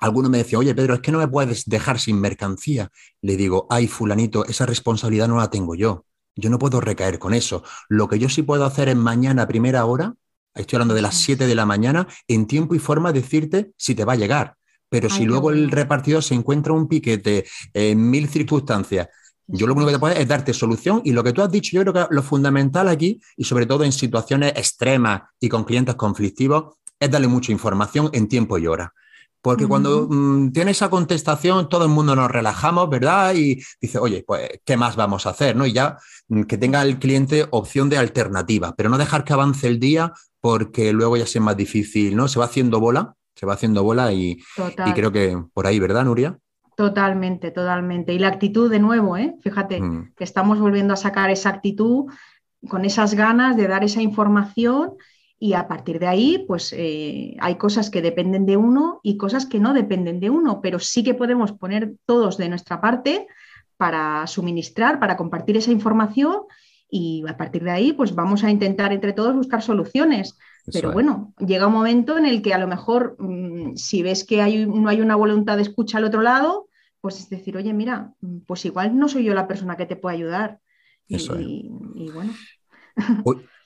S1: alguno me decía, oye Pedro, es que no me puedes dejar sin mercancía. Le digo, ay fulanito, esa responsabilidad no la tengo yo. Yo no puedo recaer con eso. Lo que yo sí puedo hacer es mañana a primera hora estoy hablando de las 7 de la mañana, en tiempo y forma decirte si te va a llegar. Pero si luego el repartidor se encuentra un piquete en mil circunstancias, yo lo único que te puedo es darte solución y lo que tú has dicho, yo creo que lo fundamental aquí, y sobre todo en situaciones extremas y con clientes conflictivos, es darle mucha información en tiempo y hora. Porque cuando mm, tiene esa contestación, todo el mundo nos relajamos, ¿verdad? Y dice, oye, pues, ¿qué más vamos a hacer? ¿no? Y ya mm, que tenga el cliente opción de alternativa, pero no dejar que avance el día porque luego ya sea más difícil, ¿no? Se va haciendo bola, se va haciendo bola y, creo que por ahí, ¿verdad, Nuria?
S2: Totalmente, totalmente. Y la actitud de nuevo, ¿eh? Fíjate, mm. que estamos volviendo a sacar esa actitud con esas ganas de dar esa información Y a partir de ahí, pues eh, hay cosas que dependen de uno y cosas que no dependen de uno, pero sí que podemos poner todos de nuestra parte para suministrar, para compartir esa información y a partir de ahí, pues vamos a intentar entre todos buscar soluciones. Pero bueno, llega un momento en el que a lo mejor, mm, si ves que hay, no hay una voluntad de escucha al otro lado, pues es decir, oye, mira, mm, pues igual no soy yo la persona que te puede ayudar. y, bueno.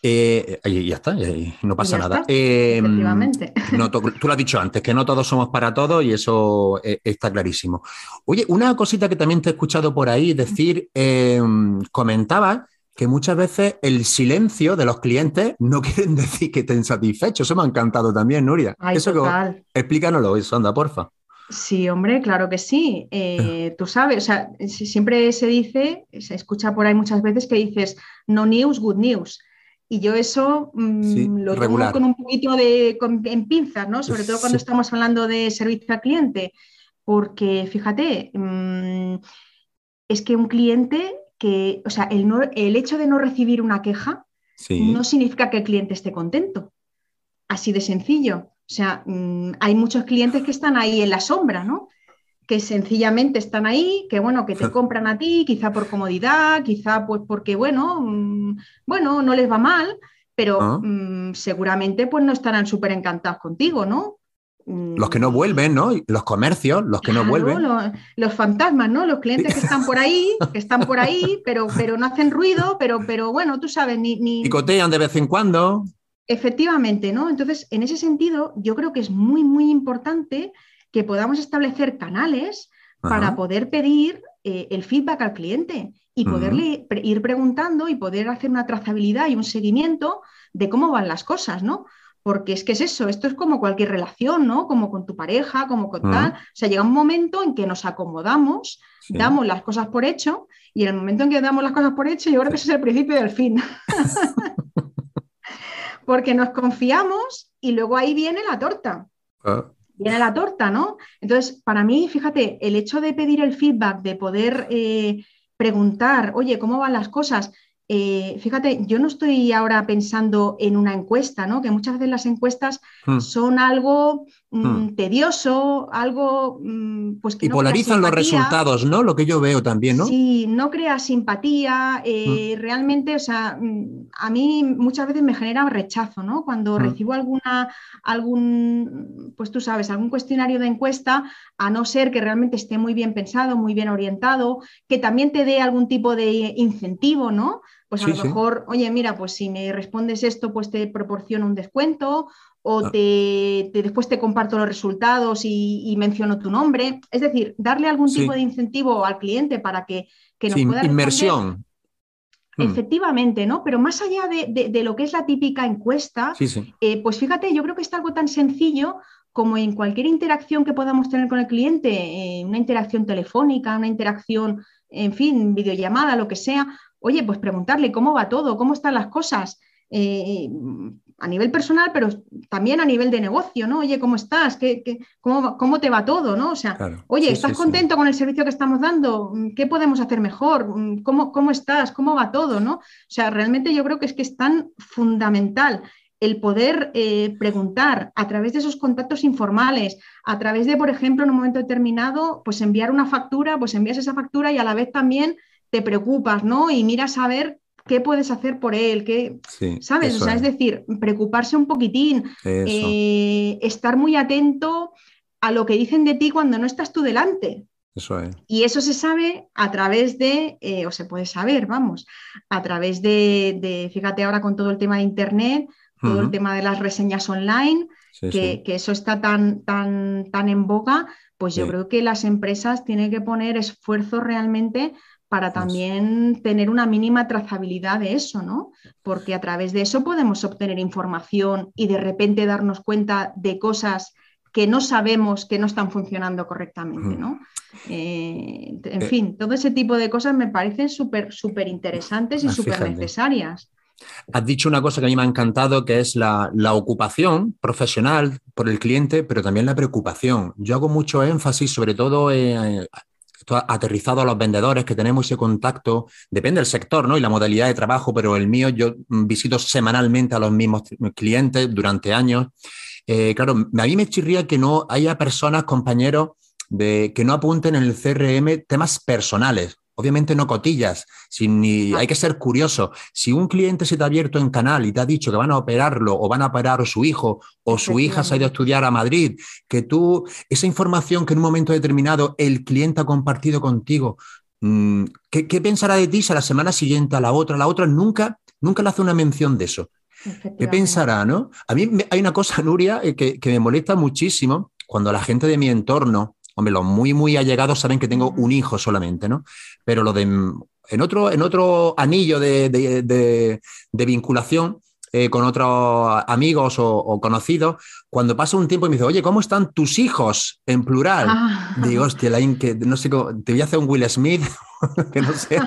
S1: Eh, y ya está, no pasa nada. Em, tú lo has dicho antes, que no todos somos para todos y eso eh, está clarísimo. Oye, una cosita que también te he escuchado por ahí decir, em, comentaba que muchas veces el silencio de los clientes no quieren decir que estén satisfechos. Eso me ha encantado también, Nuria. eso explícanoslo, eso, anda, porfa.
S2: Sí, hombre, claro que sí. Eh, tú sabes, o sea, siempre se dice, se escucha por ahí muchas veces que dices no news, good news. Y yo eso mm, lo tomo con un poquito de en pinzas, ¿no? Sobre todo cuando estamos hablando de servicio al cliente. Porque fíjate, mm, es que un cliente que, o sea, el, el hecho de no recibir una queja no significa que el cliente esté contento. Así de sencillo. O sea, mm, hay muchos clientes que están ahí en la sombra, ¿no? que sencillamente están ahí, que bueno, que te compran a ti, quizá por comodidad, quizá pues porque bueno, mm, bueno, no les va mal, pero ah. mm, seguramente pues no estarán súper encantados contigo, ¿no?
S1: Los que no vuelven, ¿no? Los comercios, los que no vuelven.
S2: Los, fantasmas, ¿no? Los clientes que están por ahí, que están por ahí, pero, pero no hacen ruido, pero, pero bueno, tú sabes, ni, ni...
S1: Picotean de vez en cuando.
S2: Efectivamente, ¿no? Entonces, en ese sentido, yo creo que es muy, muy importante que podamos establecer canales para poder pedir eh, el feedback al cliente y poderle ir preguntando y poder hacer una trazabilidad y un seguimiento de cómo van las cosas, ¿no? Porque es que es eso, esto es como cualquier relación, ¿no? Como con tu pareja, como con tal. O sea, llega un momento en que nos acomodamos, damos las cosas por hecho, y en el momento en que damos las cosas por hecho, yo creo que ese es el principio del fin. Porque nos confiamos y luego ahí viene la torta. Ah viene la torta, ¿no? Entonces, para mí, fíjate, el hecho de pedir el feedback, de poder eh, preguntar, oye, ¿cómo van las cosas? Eh, fíjate, yo no estoy ahora pensando en una encuesta, ¿no? Que muchas veces las encuestas hmm. son algo mm, hmm. tedioso, algo mm, pues
S1: que... Y polarizan los resultados, ¿no? Lo que yo veo también, ¿no?
S2: Sí, no crea simpatía, eh, hmm. realmente, o sea, mm, a mí muchas veces me genera rechazo, ¿no? Cuando recibo alguna, algún, pues tú sabes, algún cuestionario de encuesta, a no ser que realmente esté muy bien pensado, muy bien orientado, que también te dé algún tipo de incentivo, ¿no? Pues a lo mejor, oye, mira, pues si me respondes esto, pues te proporciono un descuento o ah. te, después te comparto los resultados y, menciono tu nombre. Es decir, darle algún tipo de incentivo al cliente para que, que nos pueda
S1: Inmersión.
S2: Hmm. Efectivamente, ¿no? Pero más allá de, lo que es la típica encuesta, eh, pues fíjate, yo creo que es algo tan sencillo como en cualquier interacción que podamos tener con el cliente, eh, una interacción telefónica, una interacción, en fin, videollamada, lo que sea, oye, pues preguntarle cómo va todo, cómo están las cosas. Eh, a nivel personal, pero también a nivel de negocio, ¿no? Oye, ¿cómo estás? ¿Qué, cómo, te va todo? ¿no? O sea, oye, ¿estás contento con el servicio que estamos dando? ¿Qué podemos hacer mejor? ¿Cómo, ¿Cómo estás? ¿Cómo va todo? ¿no? O sea, realmente yo creo que es que es tan fundamental el poder eh, preguntar a través de esos contactos informales, a través de, por ejemplo, en un momento determinado, pues enviar una factura, pues envías esa factura y a la vez también te preocupas, ¿no? Y miras a ver qué puedes hacer por él, qué, ¿sabes? O sea, es. decir, preocuparse un poquitín, eh, estar muy atento a lo que dicen de ti cuando no estás tú delante.
S1: Eso es.
S2: Y eso se sabe a través de, eh, o se puede saber, vamos, a través de, fíjate ahora con todo el tema de Internet, todo el tema de las reseñas online, que, que, eso está tan, tan, tan en boga, pues yo creo que las empresas tienen que poner esfuerzo realmente para también tener una mínima trazabilidad de eso, ¿no? Porque a través de eso podemos obtener información y de repente darnos cuenta de cosas que no sabemos que no están funcionando correctamente, ¿no? Eh, en eh, fin, todo ese tipo de cosas me parecen súper, súper interesantes y súper necesarias.
S1: Has dicho una cosa que a mí me ha encantado, que es la, la, ocupación profesional por el cliente, pero también la preocupación. Yo hago mucho énfasis, sobre todo en, aterrizado a los vendedores, que tenemos ese contacto, depende del sector ¿no? y la modalidad de trabajo, pero el mío yo visito semanalmente a los mismos clientes durante años. Eh, claro, a mí me chirría que no haya personas, compañeros, de, que no apunten en el CRM temas personales. Obviamente no cotillas, ni, hay que ser curioso. Si un cliente se te ha abierto en canal y te ha dicho que van a operarlo o van a operar a su hijo o su hija se ha ido a estudiar a Madrid, que tú, esa información que en un momento determinado el cliente ha compartido contigo, mm, ¿qué, pensará de ti si a la semana siguiente, a la otra, a la otra, nunca, nunca le hace una mención de eso? ¿Qué pensará, no? A mí hay una cosa, Nuria, eh, que, que me molesta muchísimo cuando la gente de mi entorno, Hombre, los muy, muy allegados saben que tengo un hijo solamente, ¿no? Pero lo de en otro, en otro anillo de, vinculación eh, con otros amigos o, conocidos, cuando pasa un tiempo y me dice, oye, ¿cómo están tus hijos en plural? Ah. Digo, hostia, que no sé, te voy a hacer un Will Smith, que no sé.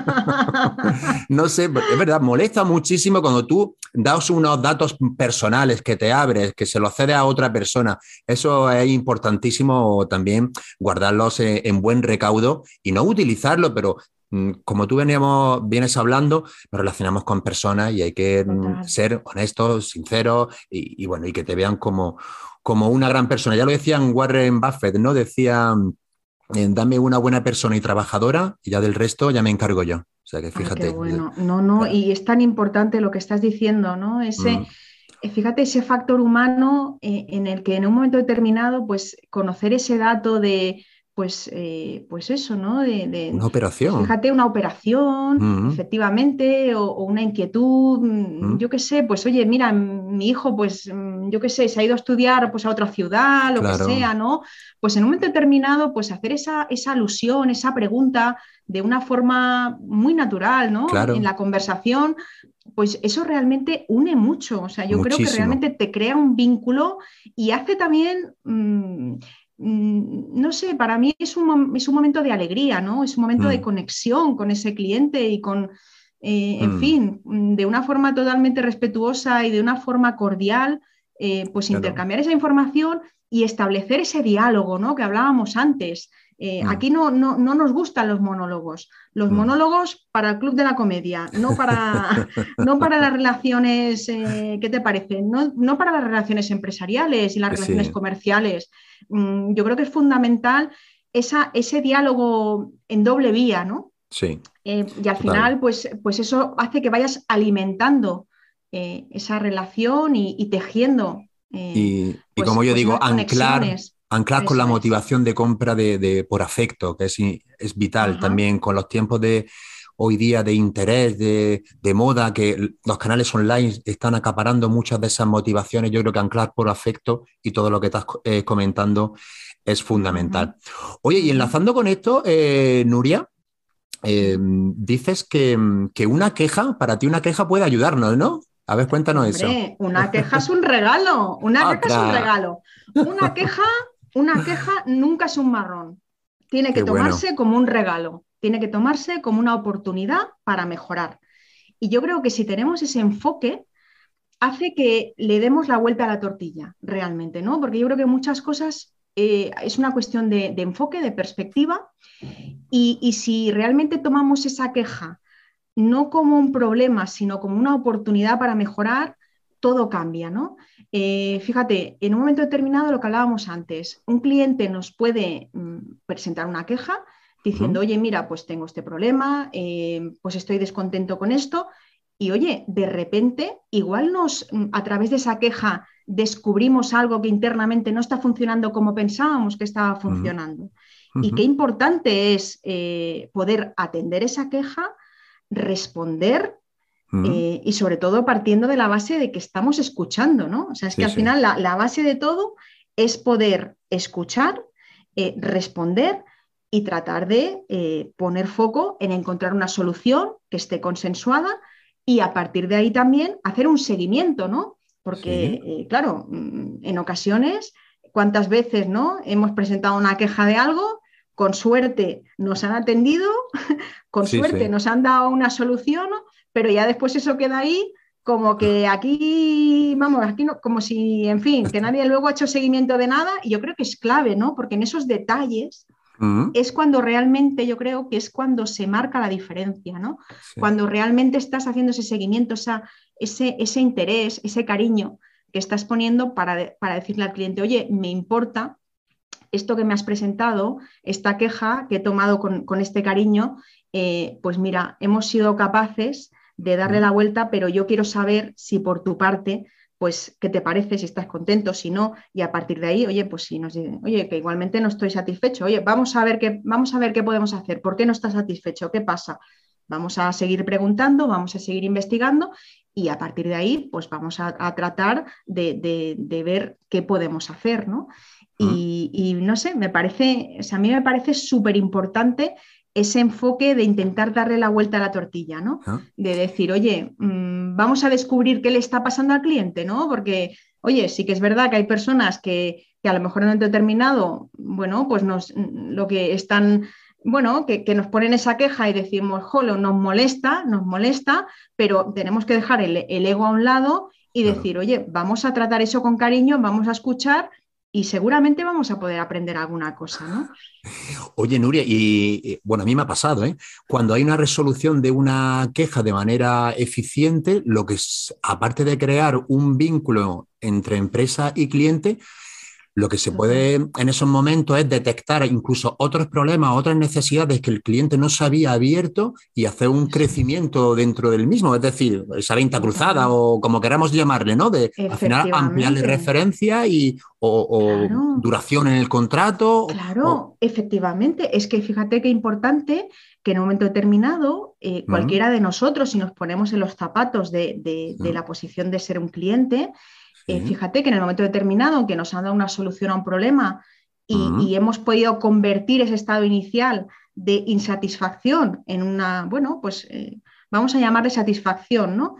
S1: no sé, es verdad, molesta muchísimo cuando tú das unos datos personales que te abres, que se los cede a otra persona. Eso es importantísimo también guardarlos en buen recaudo y no utilizarlo, pero como tú veníamos, vienes hablando, nos relacionamos con personas y hay que mm, ser honestos, sinceros y, bueno, y que te vean como, como una gran persona. Ya lo decían Warren Buffett, ¿no? Decía, eh, dame una buena persona y trabajadora y ya del resto ya me encargo yo. O sea que fíjate.
S2: bueno. No, no, y es tan importante lo que estás diciendo, ¿no? Ese. Mm. Eh, fíjate ese factor humano eh, en el que en un momento determinado, pues conocer ese dato de, pues, eh, pues eso, ¿no?
S1: De, una operación.
S2: Fíjate, una operación, efectivamente, o, una inquietud, mm, yo qué sé, pues oye, mira, mi hijo, pues mm, yo qué sé, se ha ido a estudiar pues, a otra ciudad, lo que sea, ¿no? Pues en un momento determinado, pues hacer esa, esa alusión, esa pregunta de una forma muy natural, ¿no? En la conversación, pues eso realmente une mucho. O sea, yo creo que realmente te crea un vínculo y hace también. Mm, Mm, no sé, para mí es un, es un, momento de alegría, ¿no? Es un momento de mm. conexión con ese cliente y con, eh, en mm. fin, de una forma totalmente respetuosa y de una forma cordial, eh, pues intercambiar esa información y establecer ese diálogo, ¿no? Que hablábamos antes. Eh, aquí no, no, nos gustan los monólogos. Los monólogos para el club de la comedia, no para, no para las relaciones, ¿qué te parece? No, no, para las relaciones empresariales y las relaciones comerciales. Mm, yo creo que es fundamental esa, ese diálogo en doble vía, ¿no?
S1: Sí.
S2: Eh, y al final, pues, pues eso hace que vayas alimentando eh, esa relación y, tejiendo.
S1: Eh, y, pues, como yo pues digo, anclar, anclar con la motivación de compra de, por afecto, que es, es vital también con los tiempos de hoy día de interés, de, moda, que los canales online están acaparando muchas de esas motivaciones. Yo creo que anclar por afecto y todo lo que estás eh, comentando es fundamental. Oye, y enlazando con esto, eh, Nuria, eh, dices que, una queja, para ti una queja puede ayudarnos, ¿no? A ver, cuéntanos eso.
S2: Una queja es un regalo, una ah, queja es un regalo. Una queja, una queja nunca es un marrón. Tiene que tomarse como un regalo tiene que tomarse como una oportunidad para mejorar. Y yo creo que si tenemos ese enfoque, hace que le demos la vuelta a la tortilla, realmente, ¿no? Porque yo creo que muchas cosas eh, es una cuestión de, enfoque, de perspectiva, y, si realmente tomamos esa queja no como un problema, sino como una oportunidad para mejorar, todo cambia, ¿no? Eh, fíjate, en un momento determinado, lo que hablábamos antes, un cliente nos puede mm, presentar una queja diciendo, oye, mira, pues tengo este problema, eh, pues estoy descontento con esto. Y oye, de repente, igual nos, a través de esa queja, descubrimos algo que internamente no está funcionando como pensábamos que estaba funcionando. Y qué importante es eh, poder atender esa queja, responder eh, y sobre todo partiendo de la base de que estamos escuchando, ¿no? O sea, es que al final la, base de todo es poder escuchar, responder y tratar de eh, poner foco en encontrar una solución que esté consensuada y a partir de ahí también hacer un seguimiento, ¿no? Porque, eh, claro, mm, en ocasiones, ¿cuántas veces no hemos presentado una queja de algo? Con suerte nos han atendido, con suerte nos han dado una solución, pero ya después eso queda ahí como que aquí, vamos, aquí no, como si, en fin, que nadie luego ha hecho seguimiento de nada, y yo creo que es clave, ¿no? Porque en esos detalles mm. es cuando realmente yo creo que es cuando se marca la diferencia, ¿no? Cuando realmente estás haciendo ese seguimiento, ese, ese interés, ese cariño que estás poniendo para, para decirle al cliente, oye, me importa esto que me has presentado, esta queja que he tomado con, este cariño, eh, pues mira, hemos sido capaces de darle la vuelta, pero yo quiero saber si por tu parte, pues, ¿qué te parece? Si estás contento, si no, y a partir de ahí, oye, pues si nos dicen, oye, que igualmente no estoy satisfecho, oye, vamos a ver qué, vamos a ver qué podemos hacer, ¿por qué no estás satisfecho? ¿Qué pasa? Vamos a seguir preguntando, vamos a seguir investigando y a partir de ahí, pues vamos a, tratar de, de, ver qué podemos hacer, ¿no? Y, no sé, me parece, a mí me parece súper importante ese enfoque de intentar darle la vuelta a la tortilla, ¿no? Ah. De decir, oye, mm, vamos a descubrir qué le está pasando al cliente, ¿no? Porque, oye, sí que es verdad que hay personas que, a lo mejor en un determinado, bueno, pues nos, lo que están, bueno, que, nos ponen esa queja y decimos, jolo, nos molesta, nos molesta, pero tenemos que dejar el, ego a un lado y decir, oye, vamos a tratar eso con cariño, vamos a escuchar y seguramente vamos a poder aprender alguna cosa, ¿no?
S1: Oye, Nuria, y bueno, a mí me ha pasado, ¿eh? Cuando hay una resolución de una queja de manera eficiente, lo que es, aparte de crear un vínculo entre empresa y cliente, lo que se puede en esos momentos es detectar incluso otros problemas, otras necesidades que el cliente no se había abierto y hacer un crecimiento dentro del mismo, es decir, esa venta cruzada o como queramos llamarle, ¿no? De al final ampliarle referencia y o, duración en el contrato.
S2: Claro, efectivamente. Es que fíjate qué importante que en un momento determinado eh, cualquiera de nosotros, si nos ponemos en los zapatos de, la posición de ser un cliente, eh, fíjate que en el momento determinado que nos han dado una solución a un problema y, hemos podido convertir ese estado inicial de insatisfacción en una, bueno, pues eh, vamos a llamarle satisfacción, ¿no?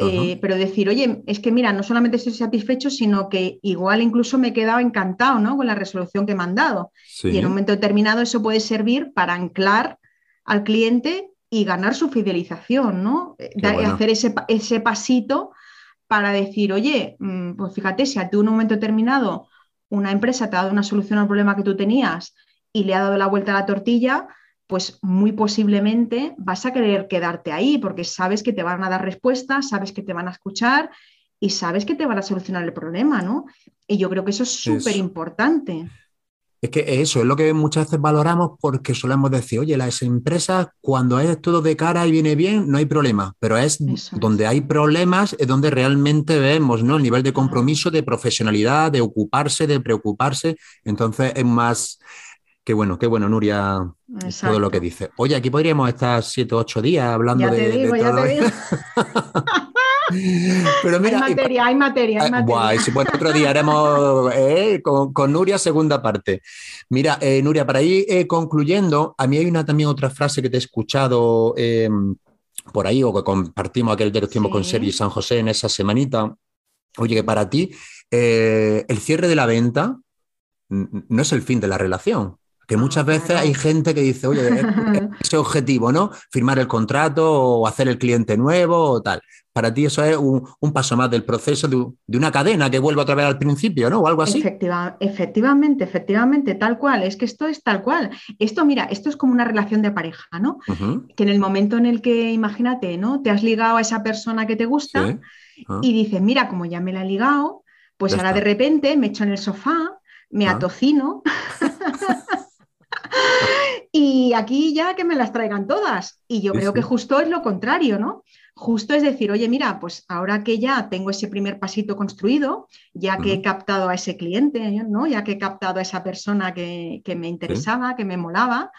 S2: Eh, pero decir, oye, es que mira, no solamente estoy satisfecho, sino que igual incluso me he quedado encantado ¿no? con la resolución que me han dado. Y en un momento determinado eso puede servir para anclar al cliente y ganar su fidelización, ¿no? Hacer ese, ese pasito para decir, oye, mm, pues fíjate, si a ti en un momento determinado una empresa te ha dado una solución al problema que tú tenías y le ha dado la vuelta a la tortilla, pues muy posiblemente vas a querer quedarte ahí porque sabes que te van a dar respuestas, sabes que te van a escuchar y sabes que te van a solucionar el problema, ¿no? Y yo creo que eso es súper importante.
S1: Es que eso es lo que muchas veces valoramos porque solemos decir, oye, las empresas cuando es todo de cara y viene bien, no hay problema, pero es donde hay problemas es donde realmente vemos ¿no? el nivel de compromiso, de profesionalidad, de ocuparse, de preocuparse. Entonces es más, qué bueno, qué bueno, Nuria, todo lo que dice. Oye, aquí podríamos estar siete o ocho días hablando de, digo, ya Te digo.
S2: Pero mira, hay materia, hay materia. Hay
S1: Guay, bueno, otro día haremos eh, con, Nuria segunda parte. Mira, eh, Nuria, para ir eh, concluyendo, a mí hay una también otra frase que te he escuchado em, por ahí o que compartimos aquel de tiempo con Sergi San José en esa semanita. Oye, que para ti el cierre de la venta no es el fin de la relación, que muchas veces hay gente que dice, oye, ese objetivo, ¿no? Firmar el contrato o hacer el cliente nuevo o tal. Para ti eso es un, paso más del proceso de, una cadena que vuelve otra vez al principio, ¿no? O algo así.
S2: efectivamente, efectivamente, tal cual. Es que esto es tal cual. Esto, mira, esto es como una relación de pareja, ¿no? Que en el momento en el que, imagínate, ¿no? Te has ligado a esa persona que te gusta ah. y dices, mira, como ya me la he ligado, pues ahora de repente me echo en el sofá, me ah. atocino. y aquí ya que me las traigan todas. Y yo creo que justo es lo contrario, ¿no? Justo es decir, oye, mira, pues ahora que ya tengo ese primer pasito construido, ya que he captado a ese cliente, ¿no? Ya que he captado a esa persona que, me interesaba, que me molaba,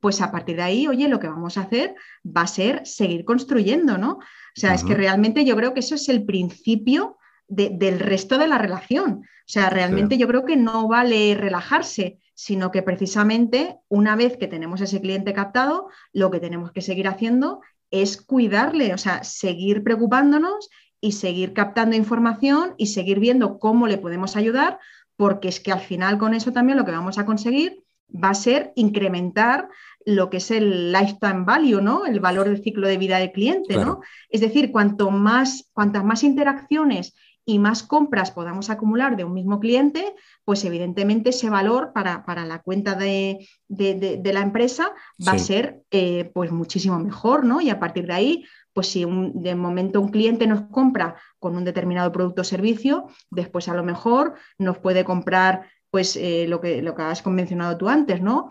S2: pues a partir de ahí, oye, lo que vamos a hacer va a ser seguir construyendo, ¿no? O sea, es que realmente yo creo que eso es el principio del resto de la relación. O sea, realmente yo creo que no vale relajarse, sino que precisamente una vez que tenemos ese cliente captado, lo que tenemos que seguir haciendo es cuidarle, o sea, seguir preocupándonos y seguir captando información y seguir viendo cómo le podemos ayudar, porque es que al final con eso también lo que vamos a conseguir va a ser incrementar lo que es el lifetime value, ¿no? El valor del ciclo de vida del cliente, ¿no? Es decir, cuanto más, cuantas más interacciones y más compras podamos acumular de un mismo cliente, pues evidentemente ese valor para, la cuenta de, la empresa va a ser eh, pues muchísimo mejor, ¿no? Y a partir de ahí, pues si de momento un cliente nos compra con un determinado producto o servicio, después a lo mejor nos puede comprar pues eh, lo, que, lo que has mencionado tú antes, ¿no?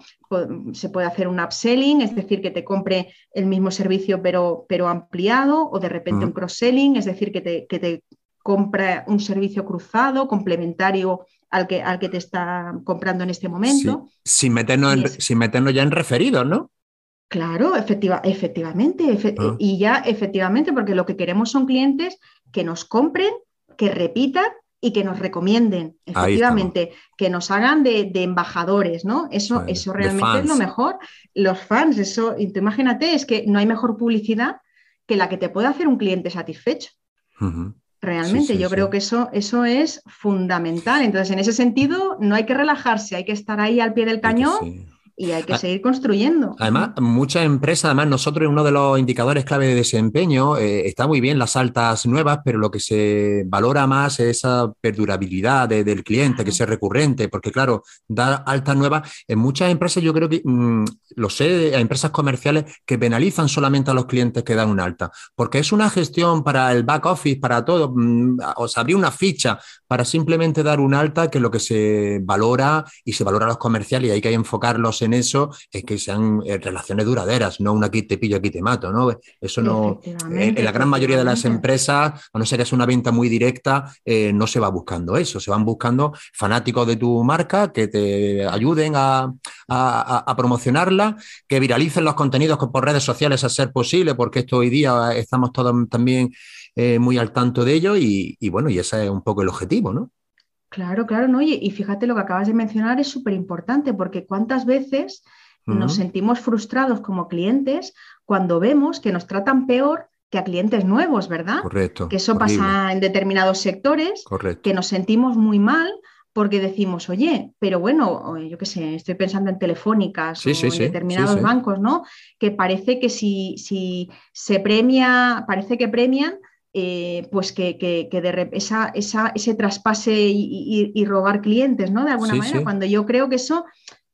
S2: Se puede hacer un upselling, es decir, que te compre el mismo servicio pero, pero ampliado, o de repente un cross-selling, es decir, que te, que te compra un servicio cruzado, complementario al que, al que te está comprando en este momento.
S1: Sin, meternos sin meternos ya en referidos, ¿no?
S2: Claro, efectiva, efectivamente. Ah. Y ya efectivamente, porque lo que queremos son clientes que nos compren, que repitan y que nos recomienden, efectivamente, que nos hagan de, embajadores, ¿no? Eso, eso realmente es lo mejor. Los fans, eso, imagínate, es que no hay mejor publicidad que la que te puede hacer un cliente satisfecho. Realmente, yo creo que eso, eso es fundamental. Entonces, en ese sentido, no hay que relajarse, hay que estar ahí al pie del cañón y hay que ah, seguir construyendo.
S1: Además, muchas empresas, además nosotros uno de los indicadores clave de desempeño, eh, está muy bien las altas nuevas, pero lo que se valora más es esa perdurabilidad del cliente, que sea recurrente, porque claro, dar altas nuevas, en muchas empresas yo creo que, mm, lo sé, hay empresas comerciales que penalizan solamente a los clientes que dan un alta, porque es una gestión para el back office, para todo, mm, o sea, abrir una ficha para simplemente dar un alta, que lo que se valora y se valora a los comerciales y hay que enfocarlos en eso, es que sean eh, relaciones duraderas, no un aquí te pillo, aquí te mato, ¿no? Eso no, en, la gran mayoría de las empresas, a no ser que es una venta muy directa, eh, no se va buscando eso, se van buscando fanáticos de tu marca que te ayuden a, promocionarla, que viralicen los contenidos por redes sociales a ser posible, porque esto hoy día estamos todos también eh, muy al tanto de ello y, y bueno, y ese es un poco el objetivo, ¿no?
S2: Claro, claro, ¿no? Y, fíjate lo que acabas de mencionar es súper importante porque cuántas veces nos sentimos frustrados como clientes cuando vemos que nos tratan peor que a clientes nuevos, ¿verdad?
S1: Correcto.
S2: Que eso pasa en determinados sectores,
S1: Correcto.
S2: que nos sentimos muy mal porque decimos, oye, pero bueno, yo qué sé, estoy pensando en telefónicas o en determinados bancos, ¿no? Que parece que si, si se premia, parece que premian eh, pues que, de esa, ese traspase y, robar clientes, ¿no? De alguna manera, cuando yo creo que eso,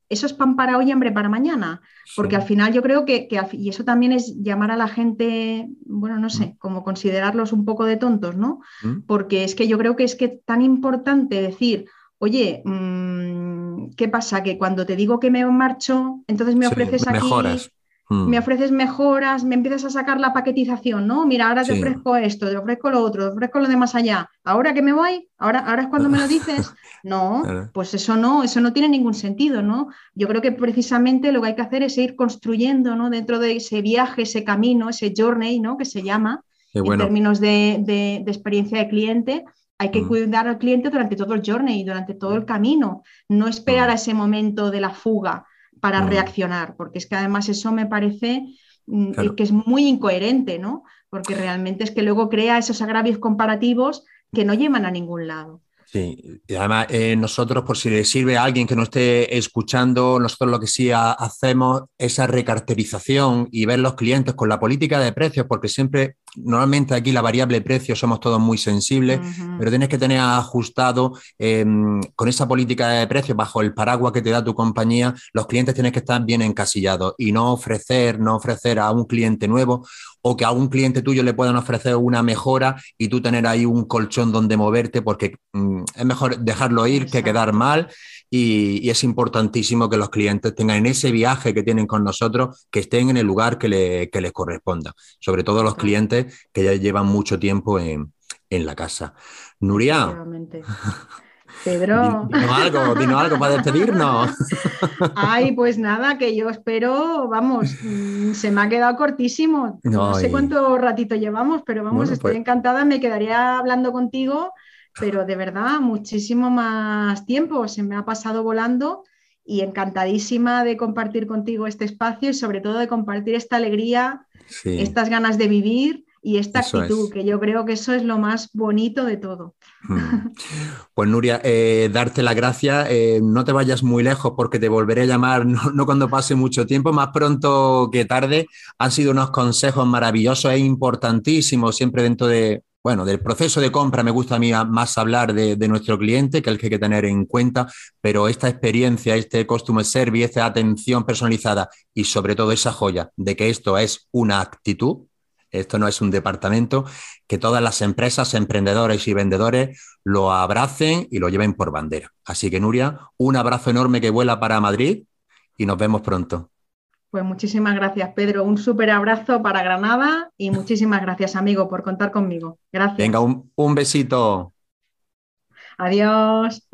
S2: eso es pan para hoy y hambre para mañana, porque al final yo creo que, y eso también es llamar a la gente, bueno, no sé, mm. como considerarlos un poco de tontos, ¿no? Mm. Porque es que yo creo que es que tan importante decir, oye, mm, ¿qué pasa? Que cuando te digo que me marcho, entonces me ofreces aquí... Hmm. Me ofreces mejoras, me empiezas a sacar la paquetización, ¿no? Mira, ahora te ofrezco esto, te ofrezco lo otro, te ofrezco lo de más allá. Ahora que me voy, ahora, ahora es cuando me lo dices. No, pues eso no, eso no tiene ningún sentido, ¿no? Yo creo que precisamente lo que hay que hacer es ir construyendo, ¿no? Dentro de ese viaje, ese camino, ese journey, ¿no? Que se llama, en términos de, experiencia de cliente, hay que hmm. cuidar al cliente durante todo el journey, durante todo el camino, no esperar a ese momento de la fuga para reaccionar, porque es que además eso me parece mm, que es muy incoherente, ¿no? Porque realmente es que luego crea esos agravios comparativos que no llevan a ningún lado.
S1: Sí, y además eh, nosotros, por si le sirve a alguien que no esté escuchando, nosotros lo que sí hacemos es esa recarterización y ver los clientes con la política de precios, porque siempre, normalmente aquí la variable precio somos todos muy sensibles, pero tienes que tener ajustado em, con esa política de precios bajo el paraguas que te da tu compañía, los clientes tienen que estar bien encasillados y no ofrecer, no ofrecer a un cliente nuevo o que a un cliente tuyo le puedan ofrecer una mejora y tú tener ahí un colchón donde moverte, porque mm, es mejor dejarlo ir que quedar mal. Y, es importantísimo que los clientes tengan en ese viaje que tienen con nosotros, que estén en el lugar que, les corresponda, sobre todo los clientes que ya llevan mucho tiempo en, en la casa. Nuria.
S2: Pedro.
S1: Dinos algo, dinos algo para despedirnos.
S2: Ay, pues nada, que yo espero, vamos, mm, se me ha quedado cortísimo. No, sé cuánto ratito llevamos, pero vamos, estoy pues encantada, me quedaría hablando contigo, pero de verdad, muchísimo más tiempo, se me ha pasado volando y encantadísima de compartir contigo este espacio y sobre todo de compartir esta alegría, estas ganas de vivir y esta actitud, que yo creo que eso es lo más bonito de todo.
S1: Hmm. Pues Nuria, eh, darte la gracia, eh, no te vayas muy lejos porque te volveré a llamar, no, cuando pase mucho tiempo, más pronto que tarde. Han sido unos consejos maravillosos e importantísimos siempre dentro de, bueno, del proceso de compra me gusta a mí más hablar de, nuestro cliente, que es el que hay que tener en cuenta, pero esta experiencia, este customer service, esta atención personalizada y sobre todo esa joya de que esto es una actitud, esto no es un departamento, que todas las empresas, emprendedores y vendedores lo abracen y lo lleven por bandera. Así que Nuria, un abrazo enorme que vuela para Madrid y nos vemos pronto.
S2: Pues muchísimas gracias, Pedro. Un súper abrazo para Granada y muchísimas gracias, amigo, por contar conmigo. Gracias.
S1: Venga, un, un besito.
S2: Adiós.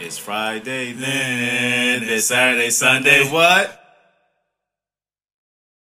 S3: It's Friday then, it's Saturday, Sunday, what?